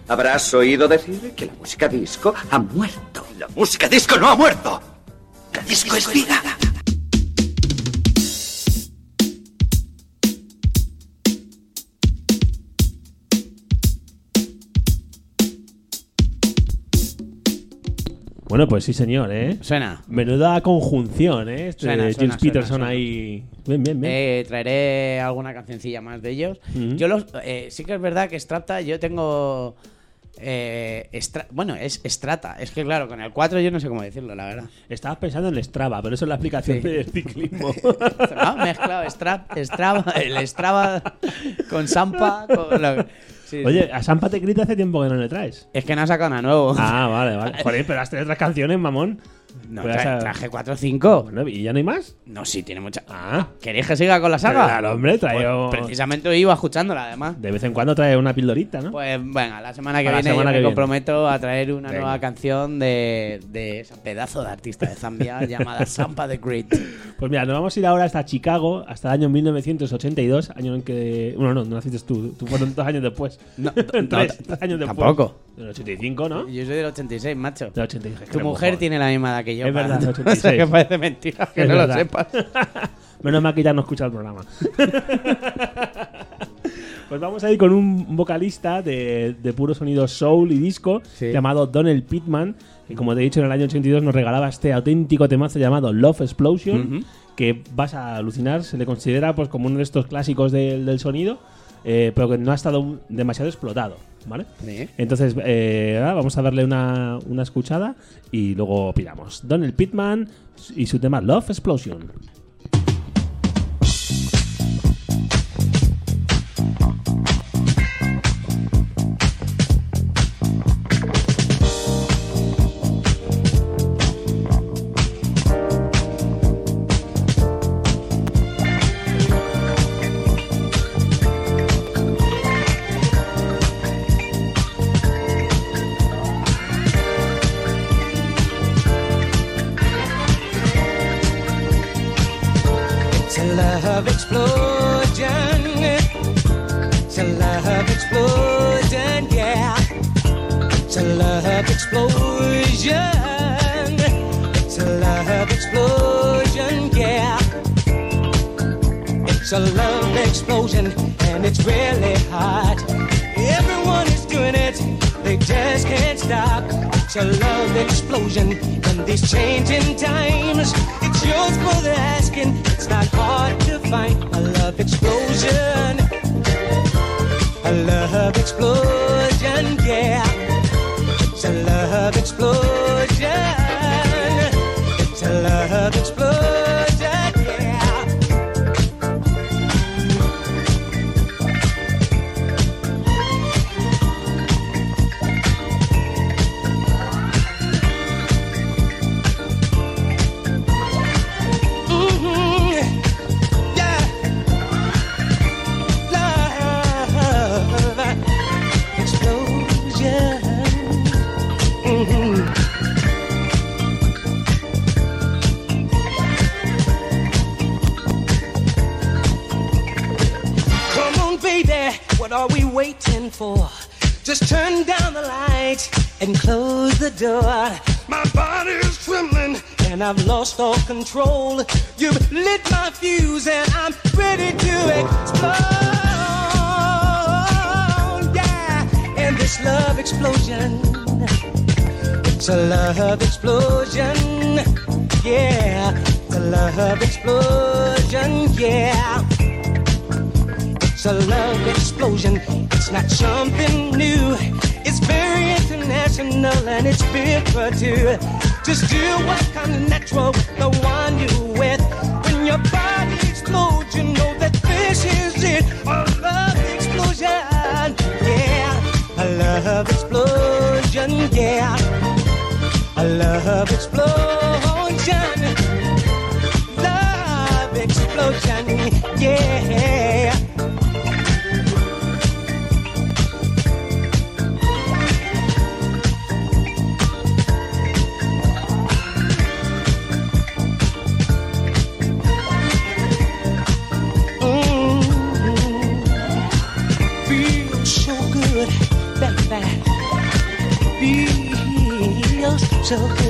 Habrás oído decir que la música disco ha muerto. La música disco no ha muerto. La disco es vida. Bueno, pues sí, señor, ¿eh? Suena. Menuda conjunción, ¿eh? Este Suena, de suena, James Peterson suena, suena. ahí. Bien, bien, bien. Eh, traeré alguna cancioncilla más de ellos. Yo los, eh, sí que es verdad que Strata, yo tengo. eh, Estra- bueno, es Strata. Es que claro, con el 4 yo no sé cómo decirlo, la verdad. Estabas pensando en el Strava, pero eso es la aplicación Sí. de ciclismo. [laughs] Ah, mezclado Stra- Strava, el Strava con Sampa. Con sí, Oye, sí. a Sampa te grita hace tiempo que no le traes. Es que no ha sacado nada nuevo. Ah, vale, vale. [laughs] Joder, pero has traído otras canciones, mamón. No, Pues tra- esa- traje 4 o 5. Bueno, ¿y ya no hay más? No, sí, tiene mucha. Ah. ¿Queréis que siga con la saga? Claro, hombre, traigo- Pues precisamente iba escuchándola, además. De vez en cuando trae una pildorita, ¿no? Pues venga, la semana que la viene semana yo que me viene. comprometo a traer una Venga. nueva canción de, de ese pedazo de artista de Zambia llamada Sampa the Great. Pues mira, nos vamos a ir ahora hasta Chicago, hasta el año 1982, año en que... Bueno, no, no naciste tú, tú fueron dos años después. No, [laughs] tres, no, tres años después. tampoco. Del 85, ¿no? Yo soy del 86, macho. Del 86. es que Tu mujer tiene la misma edad que yo. Es para- verdad, del [laughs] O sea 86. que parece mentira que Es no verdad. lo sepas. [laughs] Menos mal que ya no escucha el programa. pues vamos a ir con un vocalista de, de puro sonido soul y disco llamado Donald Pittman, que como te he dicho en el año 82 nos regalaba este auténtico temazo llamado Love Explosion, que vas a alucinar, se le considera pues como uno de estos clásicos del, del sonido. eh, pero que no ha estado demasiado explotado, ¿vale? Sí. Entonces, eh, vamos a darle una, una escuchada y luego opinamos. Donald Pittman y su tema Love Explosion. These changing times. All control. You've lit my fuse and I'm ready to explode. Yeah, and this love explosion. It's a love explosion. Yeah, it's a love explosion. Yeah. It's a love explosion. It's not something new. And it's bigger too. Just do what comes natural with the one you with. When your body explodes, you know that this is it. A love explosion. Yeah. A love explosion. Yeah. A love explosion. Love explosion. Yeah. So.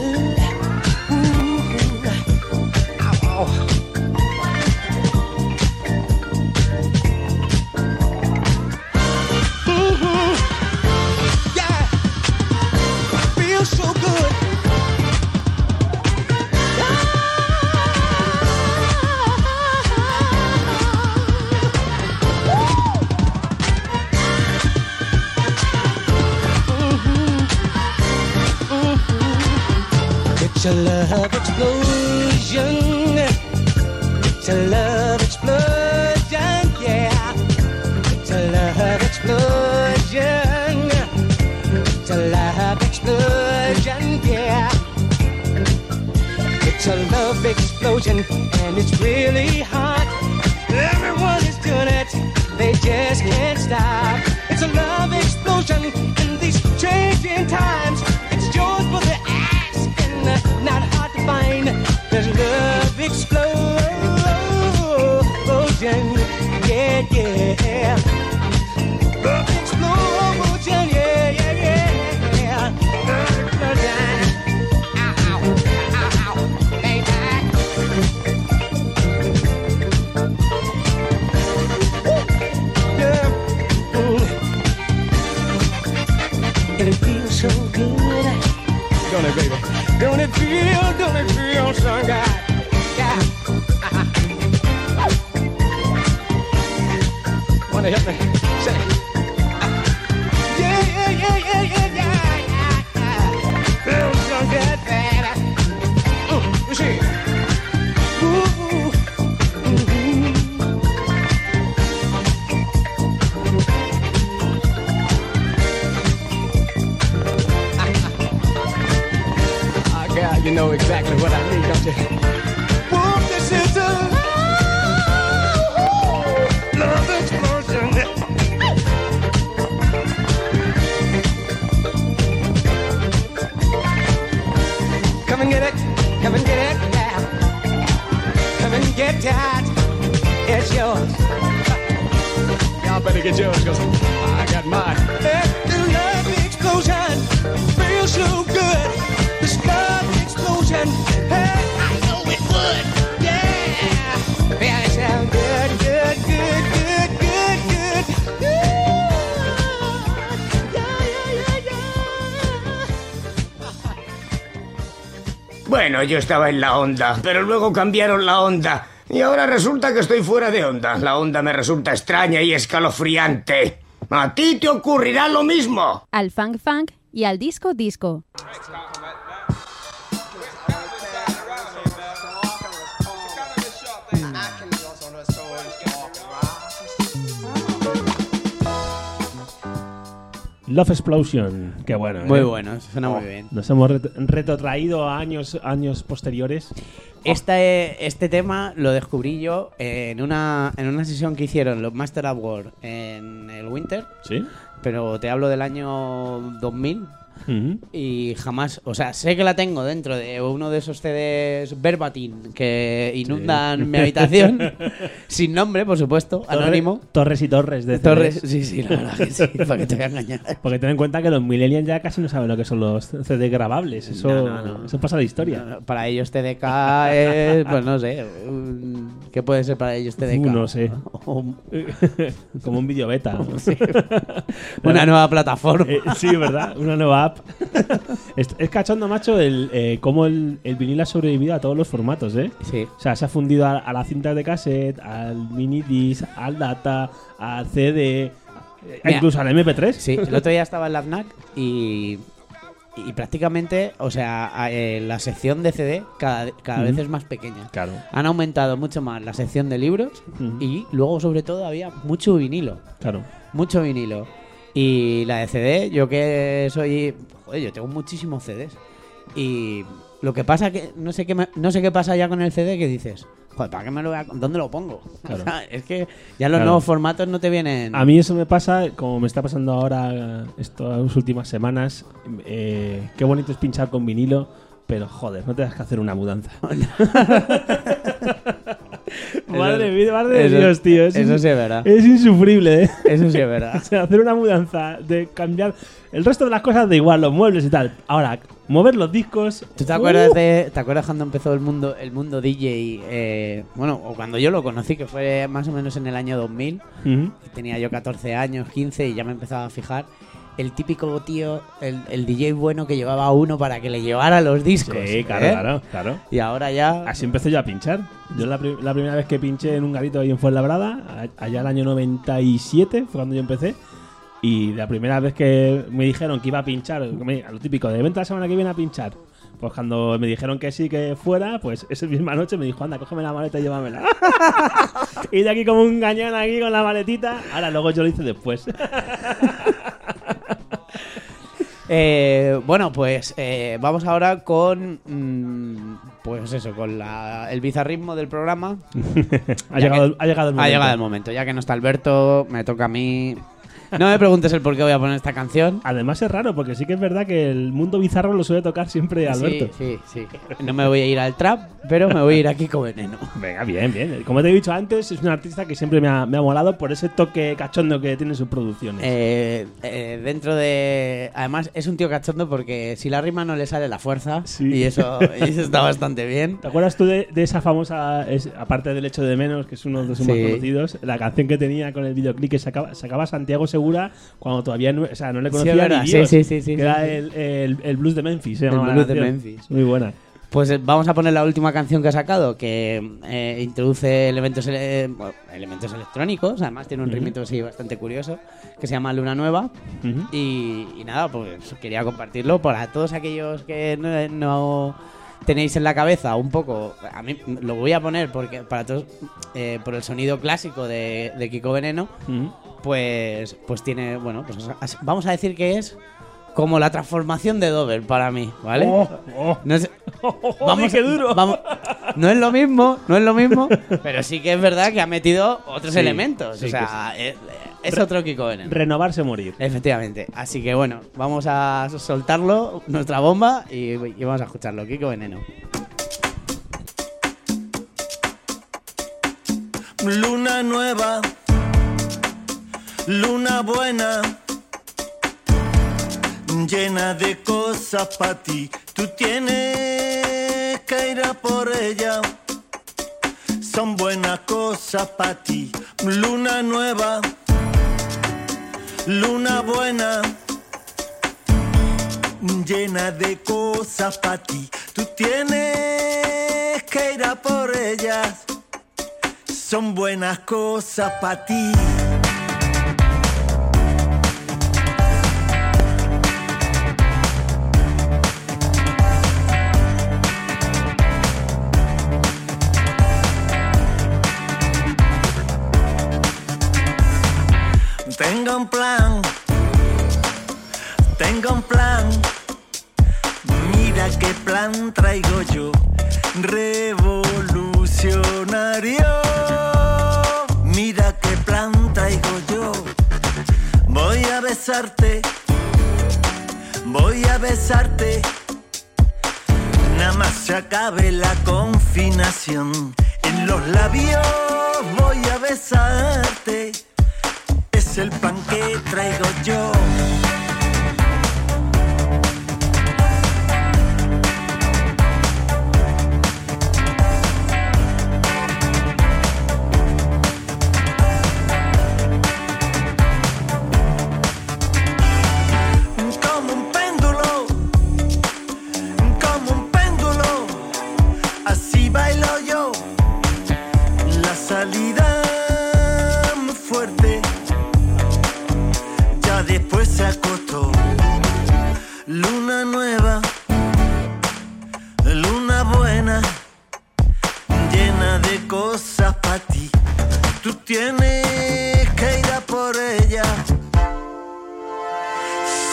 Bueno, yo estaba en la onda, pero luego cambiaron la onda. Y ahora resulta que estoy fuera de onda. La onda me resulta extraña y escalofriante. A ti te ocurrirá lo mismo. Al funk funk y al disco disco. Love Explosion, qué bueno. Muy ¿eh? bueno, suena muy bien. Nos hemos ret- retrotraído a años, años posteriores. Este, este tema lo descubrí yo en una, en una sesión que hicieron los Master of War en el Winter. Sí. Pero te hablo del año 2000. Y jamás, o sea, sé que la tengo dentro de uno de esos CDs verbatim que inundan Sí. mi habitación. [laughs] sin nombre, por supuesto, Torre- anónimo. Torres y torres de Torres, CDs. sí, sí, la verdad que sí, para que te voy a engañar. [laughs] Porque ten en cuenta que los millennials ya casi no saben lo que son los CD grabables. Eso, No, no, no. eso pasa de historia. Para ellos TDK [laughs] es, pues no sé, ¿qué puede ser para ellos TDK? Uh, no sé. Como un video beta. Sí. Una nueva plataforma. Eh, sí, ¿verdad? Una nueva [laughs] es, es cachondo, macho, el, eh, cómo el, el vinilo ha sobrevivido a todos los formatos, ¿eh? Sí. O sea, se ha fundido a, a las cintas de cassette, al mini disc, al data, al CD, eh, Mira, incluso al MP3. Sí, el otro día estaba en la FNAC y, y prácticamente, o sea, eh, la sección de CD cada, cada vez es más pequeña. Claro. Han aumentado mucho más la sección de libros y luego, sobre todo, había mucho vinilo. Claro. Mucho vinilo. Y la de CD, yo que soy. Joder, yo tengo muchísimos CDs. Y lo que pasa que. No sé qué, me- no sé qué pasa ya con el CD que dices. Joder, ¿para qué me lo voy a- ¿Dónde lo pongo? [laughs] Claro. O sea, es que ya los Claro. nuevos formatos no te vienen. A mí eso me pasa, como me está pasando ahora estas últimas semanas. eh, qué bonito es pinchar con vinilo, pero joder, no te das que hacer una mudanza. [laughs] Madre mía, madre de eso- Dios, tío. Es eso sí es verdad. Es insufrible, ¿eh? Eso sí es verdad. [laughs] O sea, hacer una mudanza, de cambiar. El resto de las cosas da igual, los muebles y tal. Ahora, mover los discos. ¿Tú te acuerdas ¡uh! de te acuerdas cuando empezó el mundo el mundo DJ eh, bueno, o cuando yo lo conocí que fue más o menos en el año 2000, Ujú. tenía yo 14 años, 15 y ya me empezaba a fijar el típico tío, el, el DJ bueno que llevaba a uno para que le llevara los discos. Sí, claro, ¿eh? claro, claro. Y ahora ya Así empecé yo a pinchar. Yo la, pri- la primera vez que pinché en un garito ahí en Fuenlabrada, allá el año 97, fue cuando yo empecé. Y la primera vez que me dijeron que iba a pinchar, a lo típico, de venta la semana que viene a pinchar. Pues cuando me dijeron que sí, que fuera, pues esa misma noche me dijo, anda, cógeme la maleta y llévamela. [laughs] y de aquí como un gañán aquí con la maletita. Ahora luego yo lo hice después. [laughs] Eh, bueno, pues eh, vamos ahora con. mm, pues eso, con la- el bizarrismo del programa. [laughs] ha, llegado, que- ha llegado el Ha momento. llegado el momento. Ya que no está Alberto, me toca a mí. No me preguntes el por qué voy a poner esta canción. Además es raro, porque sí que es verdad que el mundo bizarro lo suele tocar siempre Alberto. Sí, sí, sí. No me voy a ir al trap, pero me voy a ir aquí con veneno. Venga, bien, bien. Como te he dicho antes, es un artista que siempre me ha, me ha molado por ese toque cachondo que tiene en sus producciones. Eh, eh, dentro de. Además, es un tío cachondo porque si la rima no le sale la fuerza. Y, eso, y eso está bastante bien. ¿Te acuerdas tú de, de esa famosa, es- aparte del hecho de menos, que es uno de sus más Sí. conocidos, la canción que tenía con el videoclip que sacaba, sacaba Santiago Segura cuando todavía no, o sea, no le conocía ni. Sí, Dios, sí, sí, sí, que era. El, el- el blues de Memphis. se El blues de. Memphis. Muy buena. Pues eh, vamos a poner la última canción que ha sacado, que eh, introduce elementos, ele- bueno, elementos electrónicos. Además, tiene un ritmo así bastante curioso, que se llama Luna Nueva. Y, y nada, pues quería compartirlo para todos aquellos que no, no tenéis en la cabeza un poco. A mí lo voy a poner porque para todos, eh, por el sonido clásico de, de Kiko Veneno, pues, pues tiene, bueno, pues vamos a decir que es como la transformación de Dover para mí, ¿vale? Oh, oh. No es- [laughs] Joder, qué duro. vamos- no es lo mismo, no es lo mismo, [laughs] pero sí que es verdad que ha metido otros Sí, elementos. sí o sea, es, es Re- otro Kiko Veneno. Renovarse morir. Efectivamente. Así que bueno, vamos a soltarlo, nuestra bomba, y, y vamos a escucharlo. Kiko Veneno. Luna nueva, luna buena, llena de cosas para ti. Tú tienes que ir a por ella. Son buenas cosas para ti. Luna nueva, luna buena, llena de cosas para ti. Tú tienes que ir a por ellas son buenas cosas para ti. Un plan, tengo un plan. Mira qué plan traigo yo, revolucionario. Mira qué plan traigo yo. Voy a besarte, voy a besarte. Nada más se acabe la confinación. En los labios voy a besarte. Es el pan que traigo yo. Tienes que ir a por ella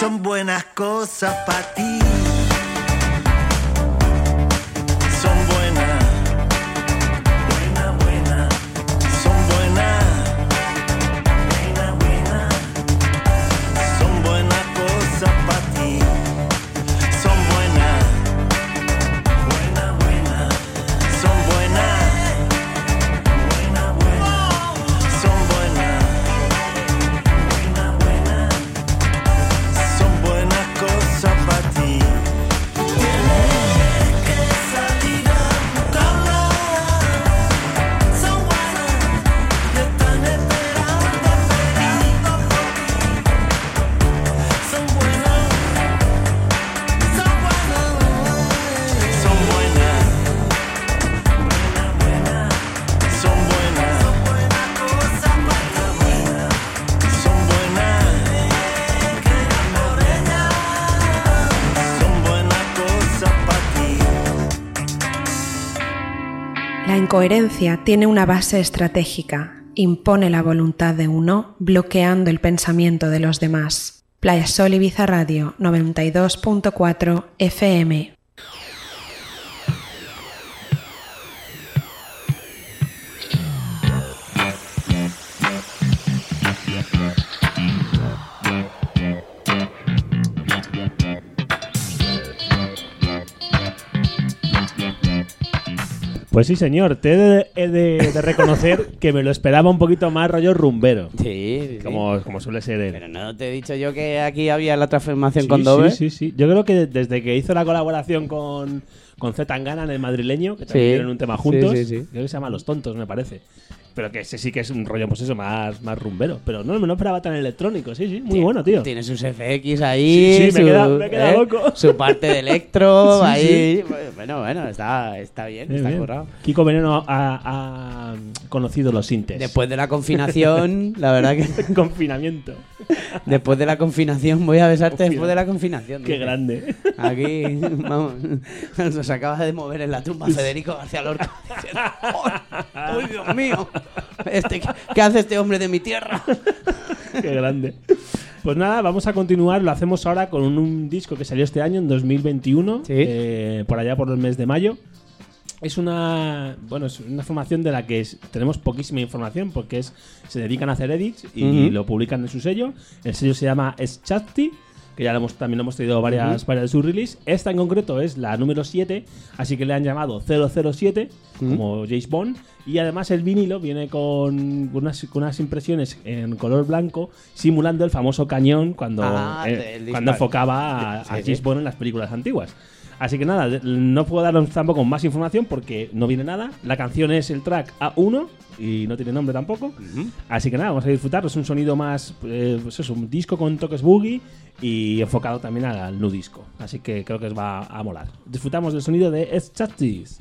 son buenas cosas para ti. La incoherencia tiene una base estratégica, impone la voluntad de uno, bloqueando el pensamiento de los demás. Playa Sol Ibiza Radio 92.4 FM. Pues sí, señor. Te he de, he de- de reconocer [laughs] que me lo esperaba un poquito más rollo rumbero. Sí, sí. Como, como suele ser él. Pero no te he dicho yo que aquí había la transformación Sí, con Dove. Sí, sí, sí. Yo creo que desde que hizo la colaboración con, con Z Tangana en el madrileño, que también Sí. tienen un tema juntos, Sí, sí, sí. creo que se llama Los Tontos, me parece. Pero que ese sí que es un rollo, pues eso, más, más rumbero. Pero no, me lo esperaba tan electrónico, sí, sí. Muy bueno, tío. Tiene sus FX ahí. Sí, sí, me su, quedado- me ¿eh? loco. [laughs] Su parte de electro [laughs] Sí, ahí. Bueno, bueno, está, está bien, Bien, está bien. currado. Kiko Veneno ha, ha conocido los sintes. Después de la confinación, la verdad que. [laughs] Confinamiento. Después de la confinación, voy a besarte después de la confinación. Qué dice. grande. Aquí, vamos, nos acaba de mover en la tumba Federico García Lorca. ¡Oh, ¡Uy, Dios mío! Este, ¿qué, hace este hombre de mi tierra? [laughs] Qué grande. Pues nada, vamos a continuar. Lo hacemos ahora con un, un disco que salió este año, en 2021, eh, por allá por el mes de mayo. Es una bueno es una formación de la que es- tenemos poquísima información porque es se dedican a hacer edits y lo publican en su sello. El sello se llama Schatti, que ya lo hemos, también lo hemos tenido varias, varias de sus release. Esta en concreto es la número 7, así que le han llamado 007, como James Bond. Y además el vinilo viene con unas, con unas impresiones en color blanco, simulando el famoso cañón cuando, Ah, eh, cuando enfocaba a, Sí, a. James Bond en las películas antiguas. Así que nada, no puedo daros tampoco más información porque no viene nada. La canción es el track A1 y no tiene nombre tampoco. Así que nada, vamos a disfrutarlo. Es un sonido más, eh, pues eso, un disco con toques boogie y enfocado también al, al nu disco. Así que creo que os va a molar. Disfrutamos del sonido de Eschattis.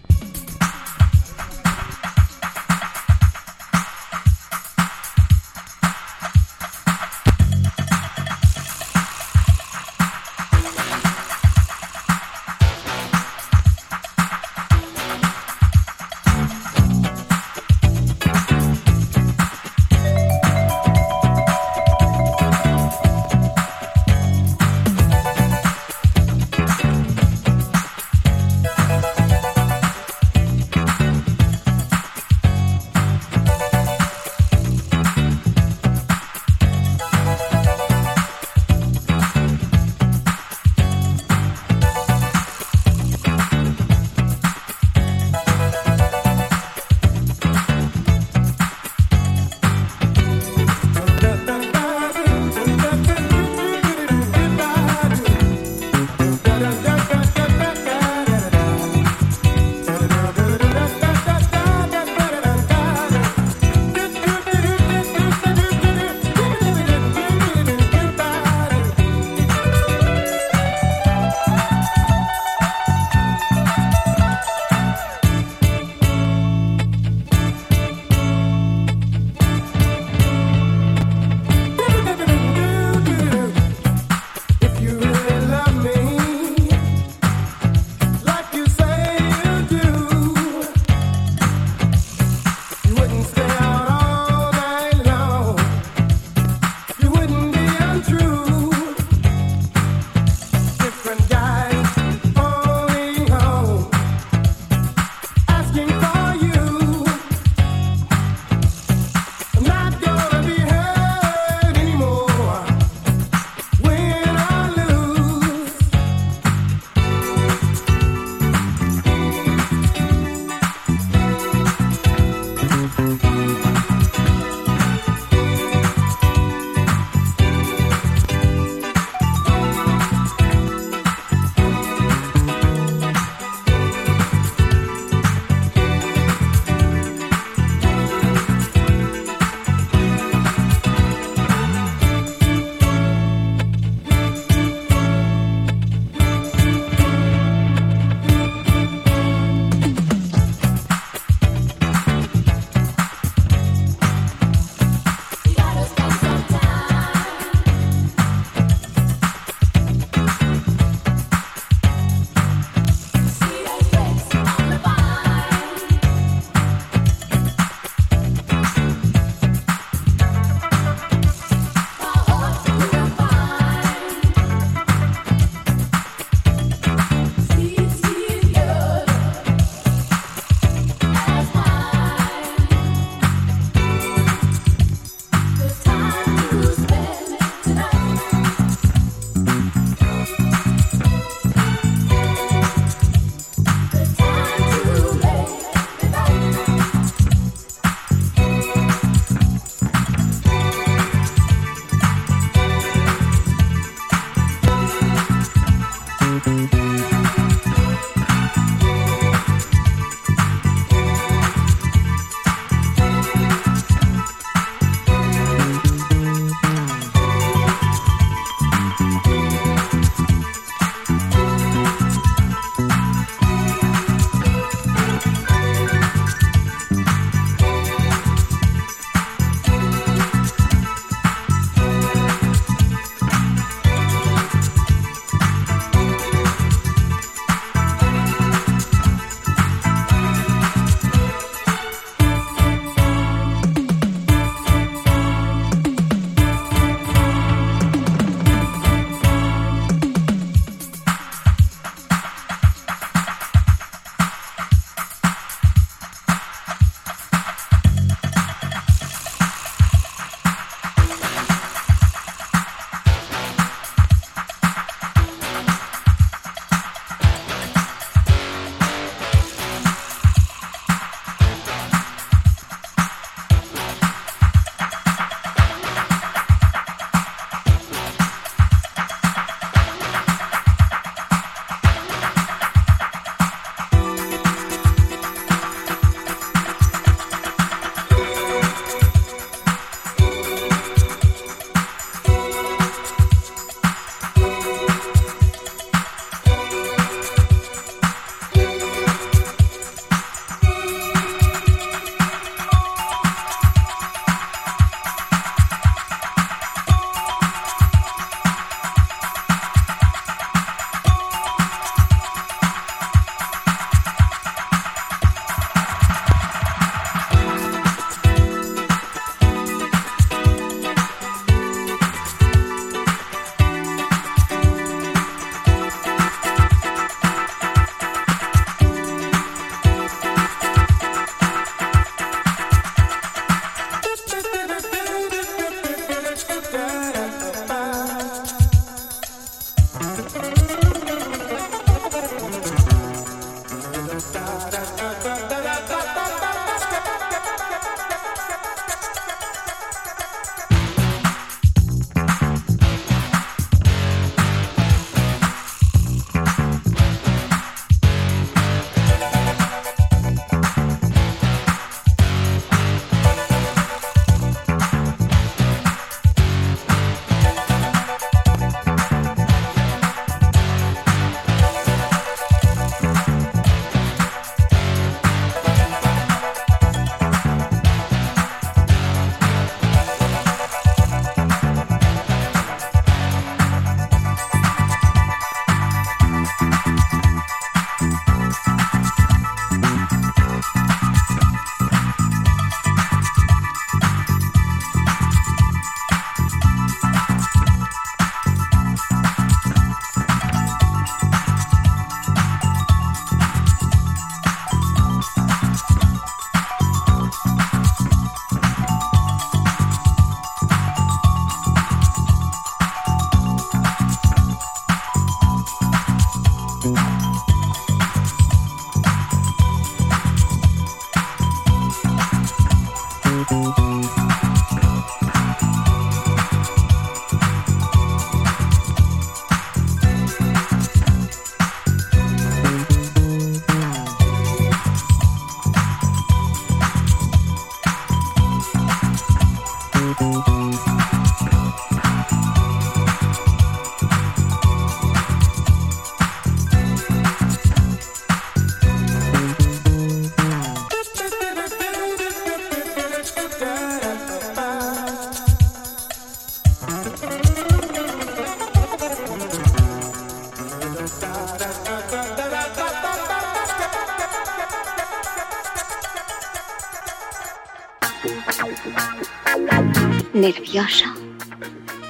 ¿Nervioso?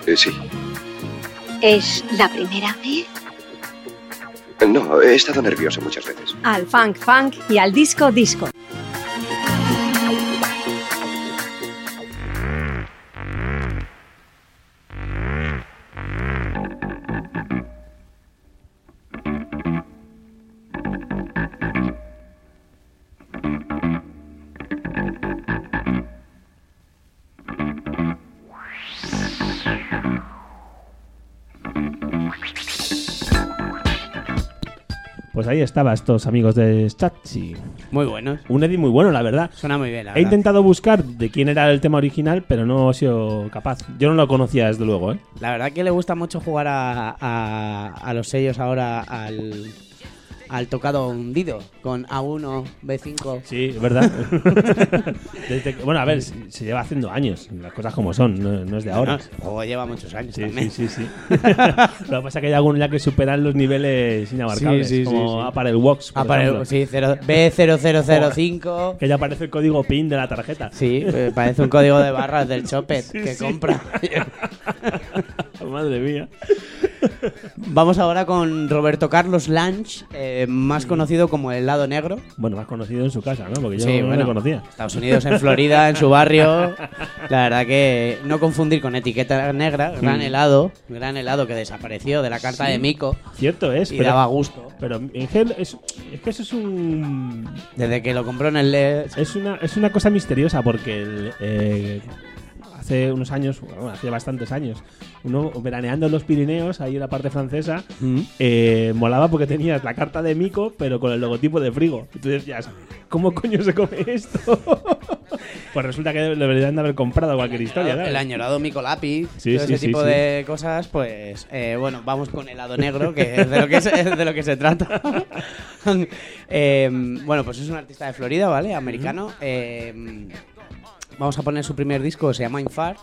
Eh, sí. ¿Es la primera vez? No, he estado nervioso muchas veces. Al funk funk y al disco disco. Estaba estos amigos de Chachi. Muy buenos. Un Eddie muy bueno, la verdad. Suena muy bien, la He verdad. intentado buscar de quién era el tema original, pero no he sido capaz. Yo no lo conocía, desde luego, ¿eh? La verdad que le gusta mucho jugar a, a- a los sellos ahora al, al tocado hundido con A1, B5. Sí, es verdad. [laughs] Desde que- bueno, a ver, se se lleva haciendo años, las cosas como son, no, no es de ahora. No, juego lleva muchos años Sí, también. sí, sí, sí. [laughs] Lo que pasa es que hay algunos ya que superan los niveles inabarcables, Sí, sí, sí, como. Apparel ejemplo. sí, cero- B0005. [laughs] Que ya aparece el código PIN de la tarjeta. Sí, eh, parece un código de barras del Chopet Sí, que sí. compra. Madre mía. Vamos ahora con Roberto Carlos Lange, eh, más conocido como el lado negro. Bueno, más conocido en su casa, ¿no? Porque yo Sí, no bueno, lo conocía. Estados Unidos, en Florida, en su barrio. La verdad que no confundir con etiqueta negra, gran Mm. helado, gran helado que desapareció de la carta Sí. de Mico. Cierto es, Y pero- daba gusto. Pero en gel es, es que eso es un Desde que lo compró en el LED. es una es una cosa misteriosa porque el, eh, hace unos años, bueno, hace bastantes años, uno veraneando en los Pirineos, ahí en la parte francesa, eh, molaba porque tenías la carta de Mico, pero con el logotipo de Frigo. Y tú decías, ¿cómo coño se come esto? [laughs] pues resulta que deberían de haber comprado cualquier historia. El ¿sabes? añorado Mico Lápiz, Sí, todo sí, ese sí, tipo sí. de cosas, pues eh, bueno, vamos con helado negro, que es de lo que, se, es de lo que se trata. [laughs] Eh, bueno, pues es un artista de Florida, ¿vale? Americano. Eh, vamos a poner su primer disco, se llama Infar.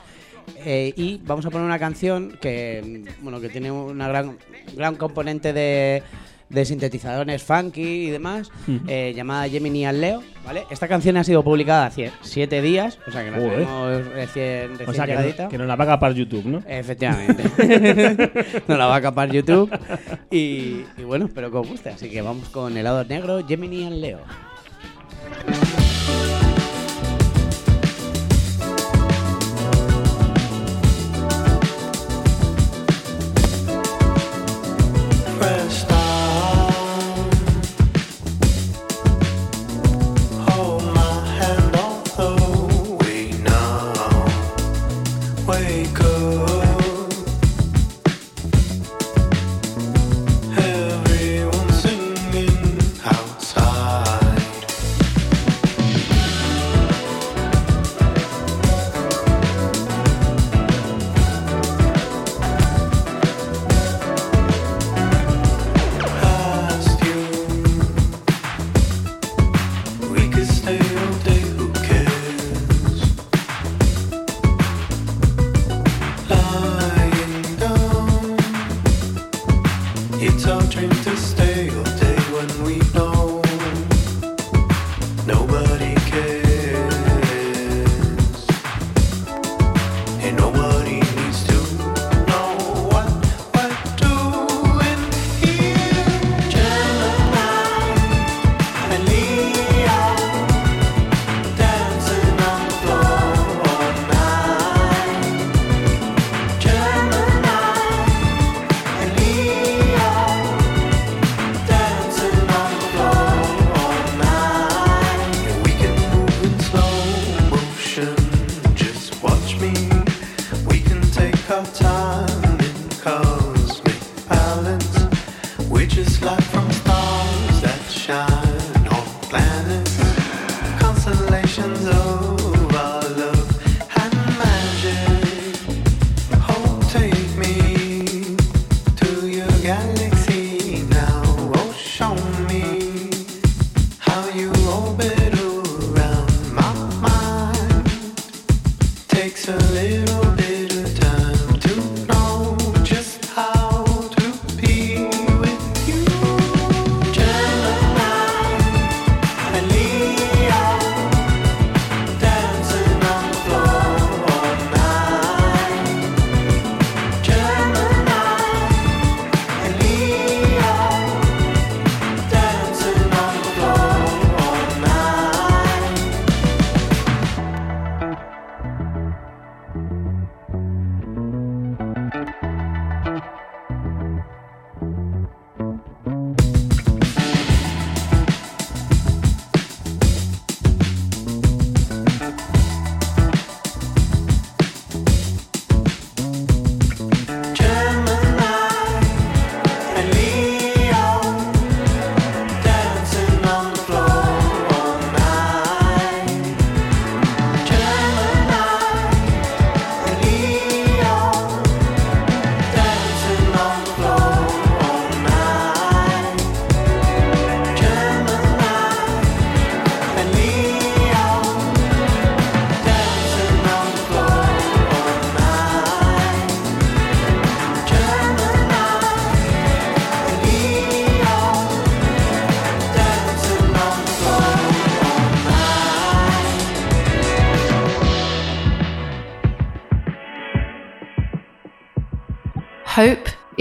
eh, y vamos a poner una canción que, bueno, que tiene una gran, gran componente de, de sintetizadores funky y demás, Ujú. eh, llamada Gemini al Leo, ¿vale? Esta canción ha sido publicada hace siete días, o sea que la Joder. tenemos recién, recién O sea, que, llegadita. no- que nos la va a capar YouTube, ¿no? Efectivamente. [laughs] no la va a capar YouTube. Y, y bueno, espero que os guste. Así que vamos con helado negro, Gemini and Leo.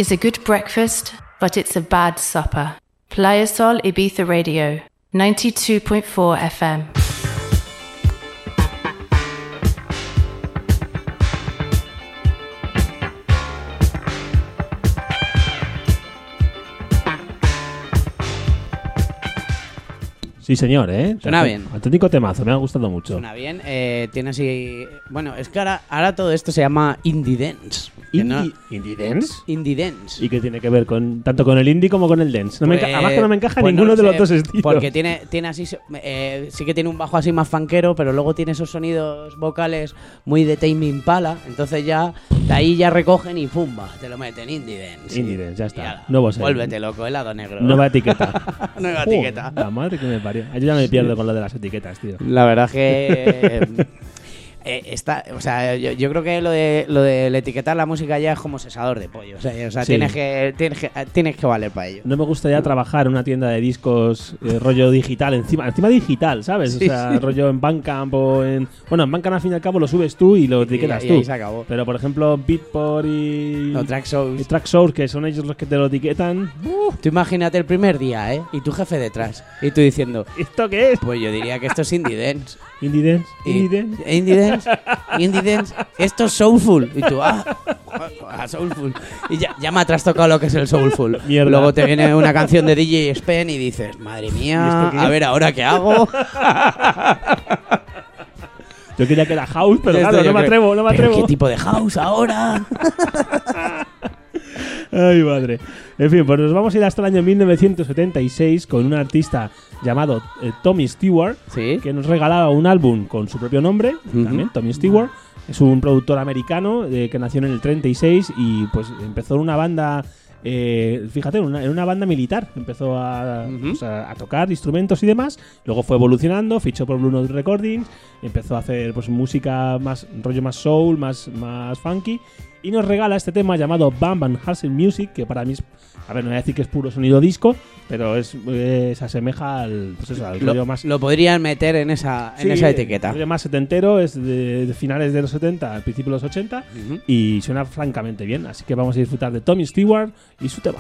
Is a good breakfast, but it's a bad supper. Playa Sol Ibiza Radio, 92.4 FM. Sí, señor, ¿eh? Suena bien. Auténtico temazo, me ha gustado mucho. Suena bien, eh, tiene así... Bueno, es que ahora, ahora todo esto se llama indie dance. Que no- Indie, dance. Indie dance. ¿Y qué tiene que ver con tanto con el indie como con el dance? No me enca- además que no me encaja pues no ninguno de los dos estilos. Porque tiene, tiene así. eh, sí que tiene un bajo así más fanquero, pero luego tiene esos sonidos vocales muy de Tame Impala. Entonces ya de ahí ya recogen y pumba, te lo meten indie dance. Indie dance, ya está. Ala, Nuevo. Vuélvete loco, helado negro. Nueva etiqueta. [laughs] Nueva etiqueta. La madre que me parió. Yo ya me pierdo con lo de las etiquetas, tío. La verdad es que. [laughs] eh, está, o sea, yo, yo creo que lo de, lo de etiquetar la música ya es como sesador de pollo. O sea, o sea, Sí. tienes, que, tienes, que, tienes que valer para ello. No me gustaría trabajar en una tienda de discos eh, rollo digital, encima encima digital, ¿sabes? Sí, o sea, sí. rollo en Bandcamp o en... Bueno, en Bandcamp al fin y al cabo lo subes tú y lo etiquetas y tú. ahí se acabó. Pero, por ejemplo, Beatport y... No, y Traxsource, que son ellos los que te lo etiquetan. Tú imagínate el primer día, ¿eh? Y tu jefe detrás. Y tú diciendo, ¿esto qué es? Pues yo diría que esto es indie dance. Indie dance, indie dance. Indie dance, indie dance. Esto es soulful. Y tú, ah, ah, soulful. Y ya, ya me has trastocado lo que es el soulful. Mierda. Luego te viene una canción de DJ Spen y dices, madre mía, ¿Y esto qué a ver ahora qué hago. Yo quería que era house, pero claro, no me atrevo, no me ¿Pero atrevo. ¿Qué tipo de house ahora? [laughs] Ay, madre. En fin, pues nos vamos a ir hasta el año 1976 con un artista llamado eh, Tommy Stewart, que nos regalaba un álbum con su propio nombre, también Tommy Stewart. Es un productor americano eh, que nació en el 36 y pues empezó en una banda, eh, fíjate, en una, en una banda militar. Empezó a, pues, a- a tocar instrumentos y demás. Luego fue evolucionando, fichó por Blue Note Recordings, empezó a hacer pues música más rollo más soul, más, más funky. Y nos regala este tema llamado Bam Bam Hustle Music, que para mí es, a ver, no voy a decir que es puro sonido disco, pero es, eh, se asemeja al, pues eso, al rollo Lo, más lo podrían meter en esa, en esa etiqueta. rollo más setentero, es de, de finales de los 70 al principio de los 80 y suena francamente bien. Así que vamos a disfrutar de Tommy Stewart y su tema.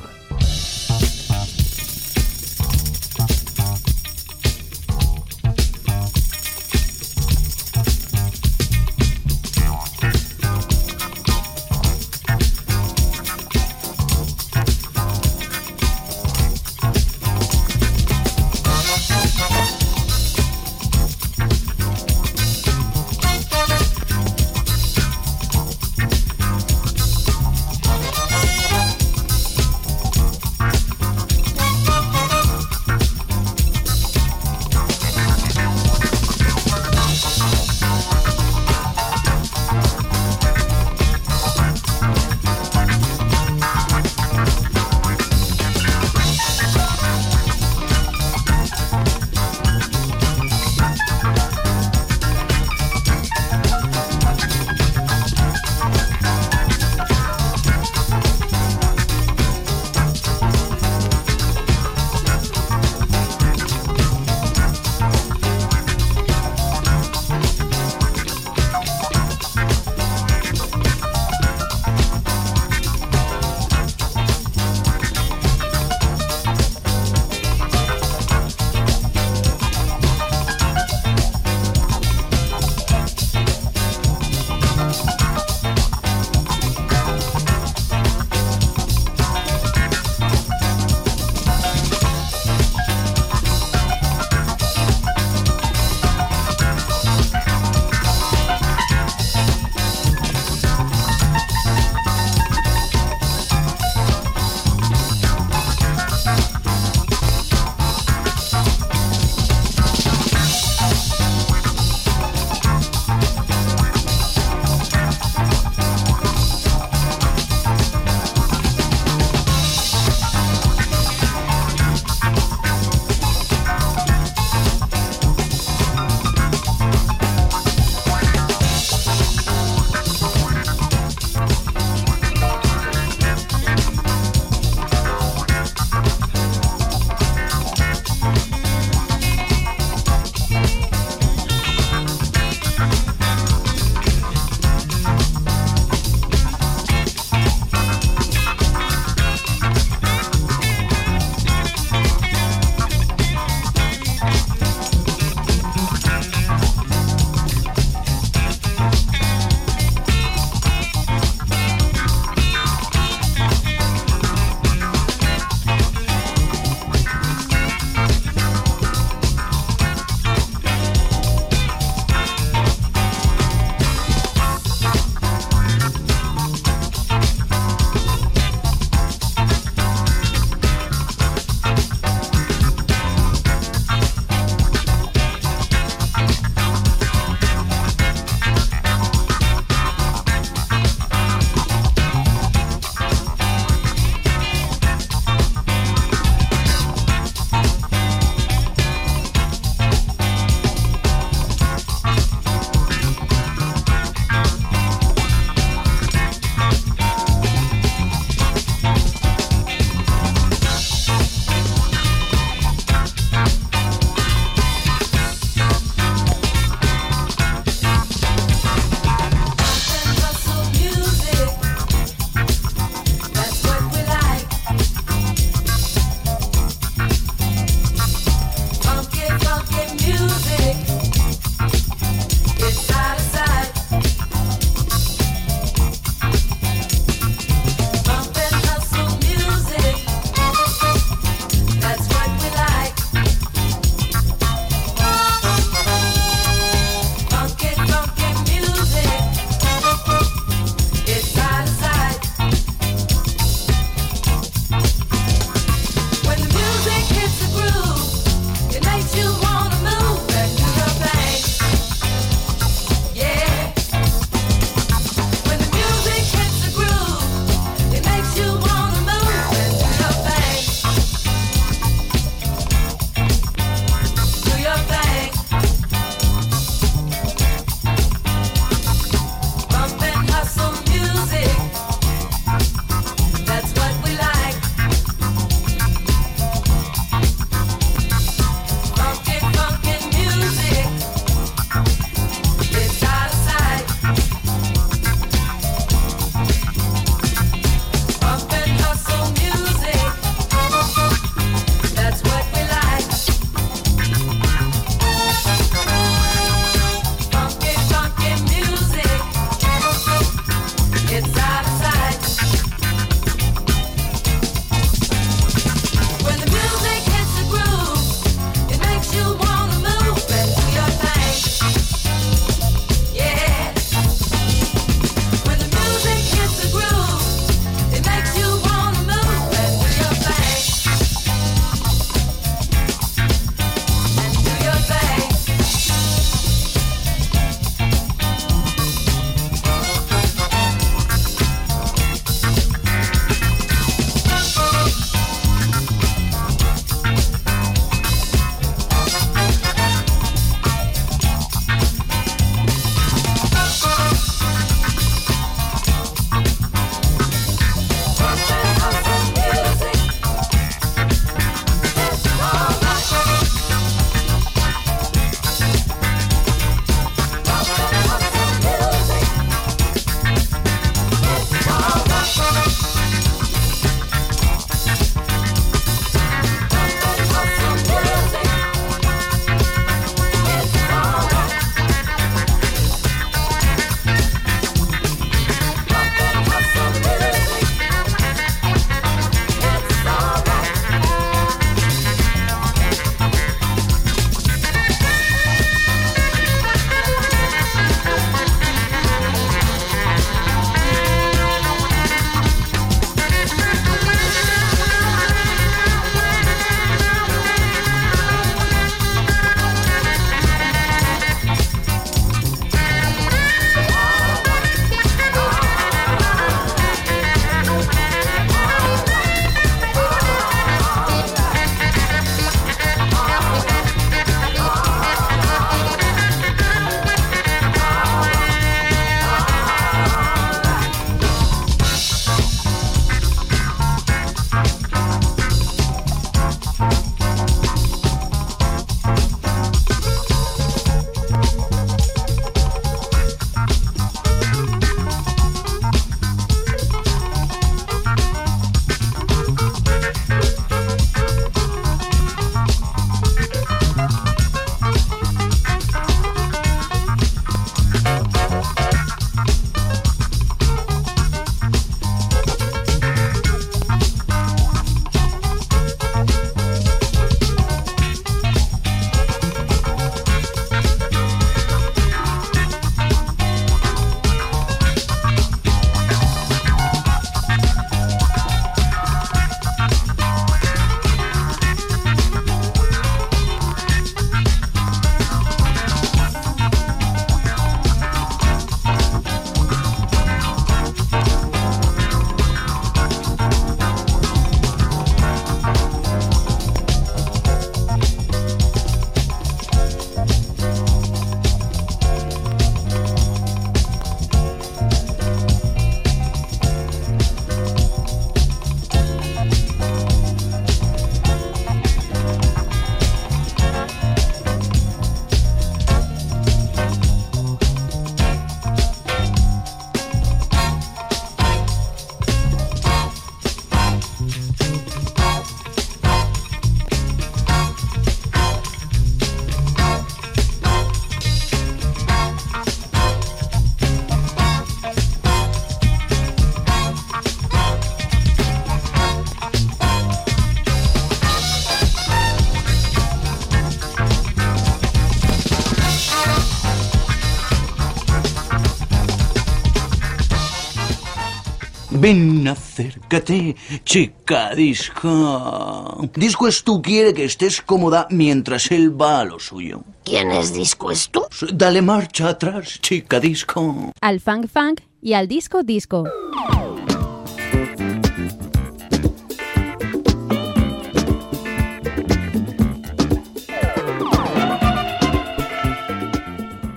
Ven, acércate, chica disco. Disco es tú quiere que estés cómoda mientras él va a lo suyo. ¿Quién es Disco es tú? Dale marcha atrás, chica disco. Al funk funk y al disco disco.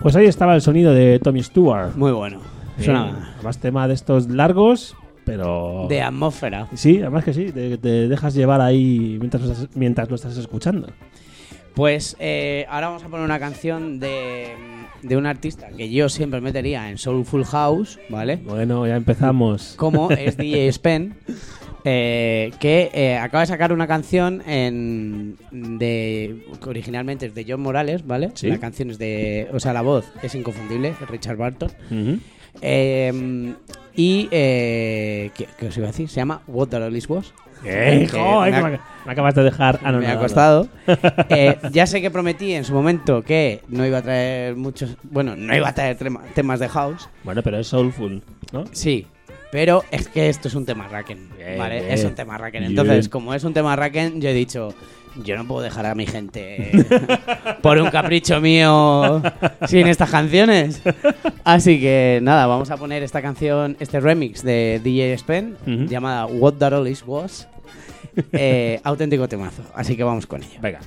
Pues ahí estaba el sonido de Tommy Stewart. Muy bueno. Eh, Suena- además tema de estos largos, pero... De atmósfera. Sí, además que sí, te, te dejas llevar ahí mientras lo estás, mientras lo estás escuchando. Pues eh, ahora vamos a poner una canción de, de un artista que yo siempre metería en Soulful House, ¿vale? Bueno, ya empezamos. Como es [laughs] DJ Spen, eh, que eh, acaba de sacar una canción en, de que originalmente es de John Morales, ¿vale? Sí. La canción es de, o sea, la voz es inconfundible, es Richard Barton. Eh, y eh, ¿qué, qué os iba a decir? Se llama What the Lollies Was. Eh, joder, me me, me acabas de dejar me anonadado. ha costado. [laughs] Eh, ya sé que prometí en su momento que no iba a traer muchos. Bueno, no iba a traer temas de house. Bueno, pero es soulful, ¿no? Sí. Pero es que esto es un tema Raken. ¿Vale? Es un tema Raken. Entonces, como es un tema Raken, yo he dicho. Yo no puedo dejar a mi gente por un capricho mío sin estas canciones. Así que nada, vamos a poner esta canción, este remix de DJ Spen, llamada What That Always Was. Eh, auténtico temazo. Así que vamos con ello. Venga.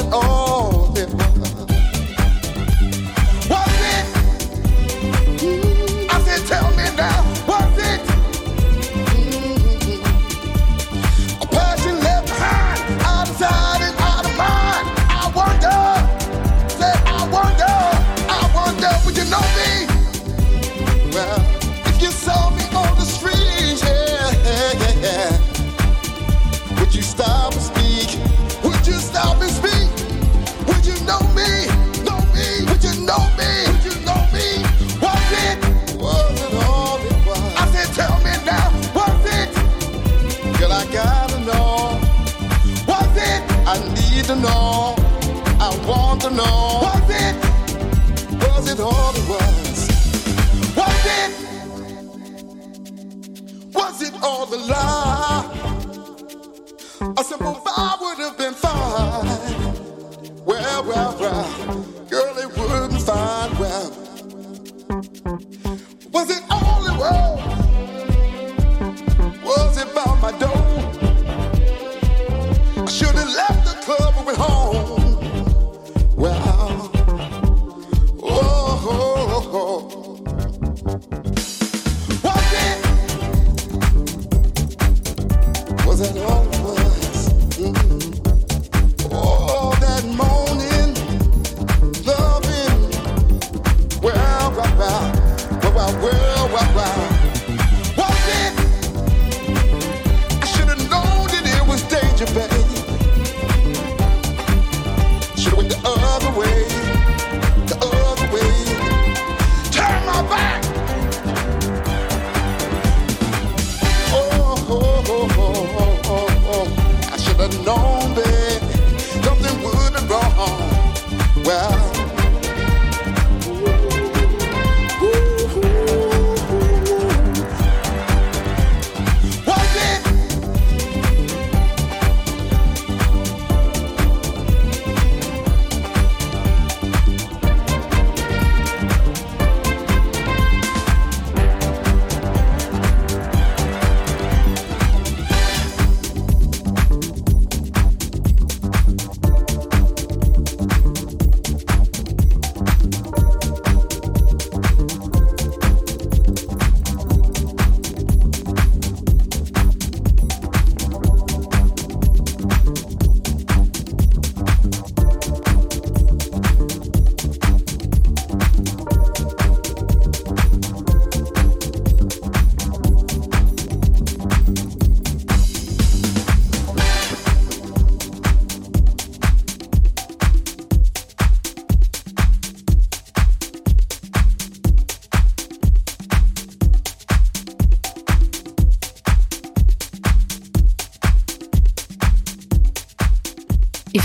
at all.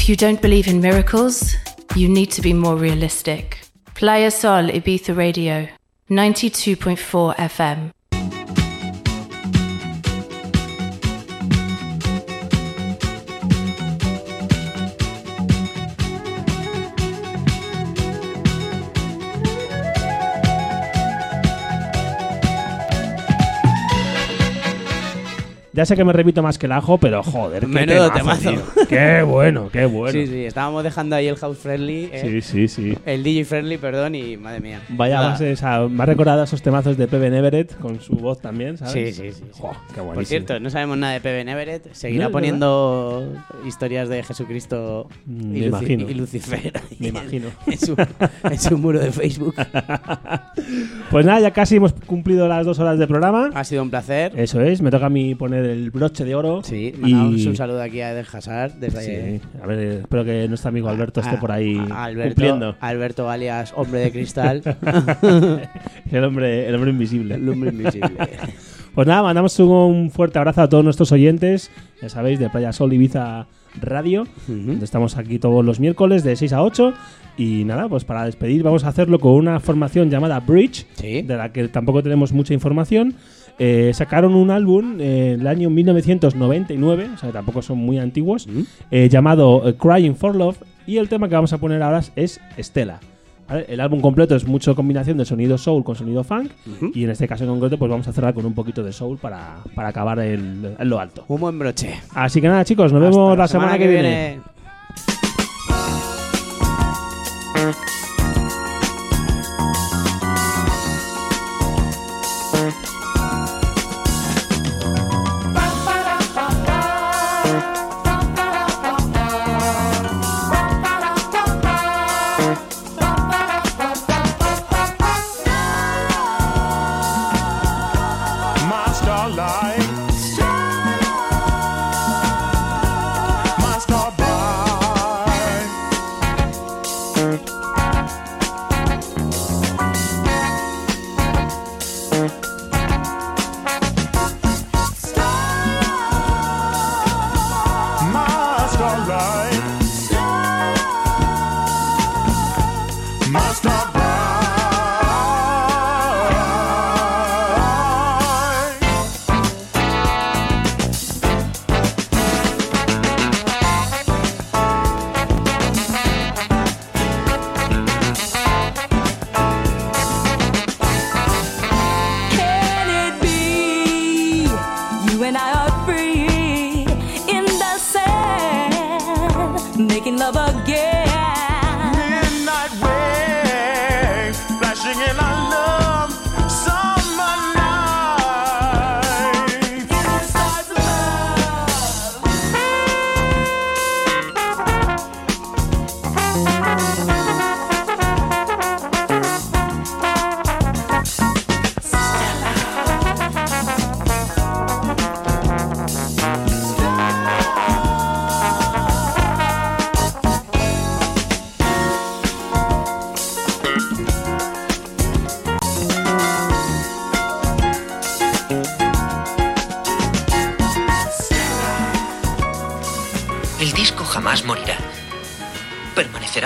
If you don't believe in miracles, you need to be more realistic. Playa Sol Ibiza Radio, 92.4 FM. Ya sé que me repito más que el ajo, pero joder, qué Menudo temazo, temazo. tío. Qué bueno, qué bueno. Sí, sí, estábamos dejando ahí el house friendly. eh, Sí, sí, sí. El DJ friendly, perdón, y madre mía. Vaya Nada. base, o sea, me ha recordado esos temazos de Pepe Everett con su voz también, ¿sabes? Sí, sí, sí. Qué buenísimo. Por cierto, no sabemos nada de Pepe Everett. Seguirá poniendo historias de Jesucristo Mm, y, me imagino. y Lucifer. Me imagino. En su, en su muro de Facebook. [laughs] Pues nada, ya casi hemos cumplido las dos horas de programa. Ha sido un placer. Eso es, me toca a mí poner el broche de oro. Sí, y... mandamos un saludo aquí a Eden Hazard desde Sí, a ver, espero que nuestro amigo Alberto esté a- por ahí Alberto, cumpliendo. Alberto alias Hombre de Cristal. [laughs] el, hombre, el hombre invisible. El hombre invisible. [laughs] Pues nada, mandamos un fuerte abrazo a todos nuestros oyentes, ya sabéis, de Playa Sol Ibiza Radio, donde estamos aquí todos los miércoles de 6 a 8. Y nada, pues para despedir vamos a hacerlo con una formación llamada Bridge, de la que tampoco tenemos mucha información. Eh, sacaron un álbum en el año 1999, o sea, que tampoco son muy antiguos, eh, llamado eh, Crying for Love. Y el tema que vamos a poner ahora es Estela. ¿vale? El álbum completo es mucho combinación de sonido soul con sonido funk. Y en este caso en concreto, pues vamos a cerrar con un poquito de soul para, para acabar en lo alto. Un buen broche. Así que nada, chicos, nos Hasta vemos la semana, que viene. My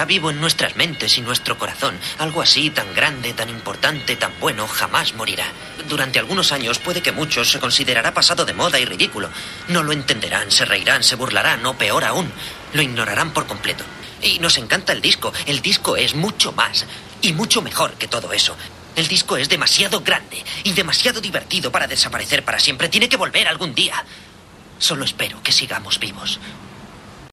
vivo en nuestras mentes y nuestro corazón. Algo así tan grande, tan importante, tan bueno, jamás morirá. Durante algunos años puede que muchos se considerará pasado de moda y ridículo. No lo entenderán, se reirán, se burlarán o peor aún, lo ignorarán por completo. Y nos encanta el disco. El disco es mucho más y mucho mejor que todo eso. El disco es demasiado grande y demasiado divertido para desaparecer para siempre. Tiene que volver algún día. Solo espero que sigamos vivos.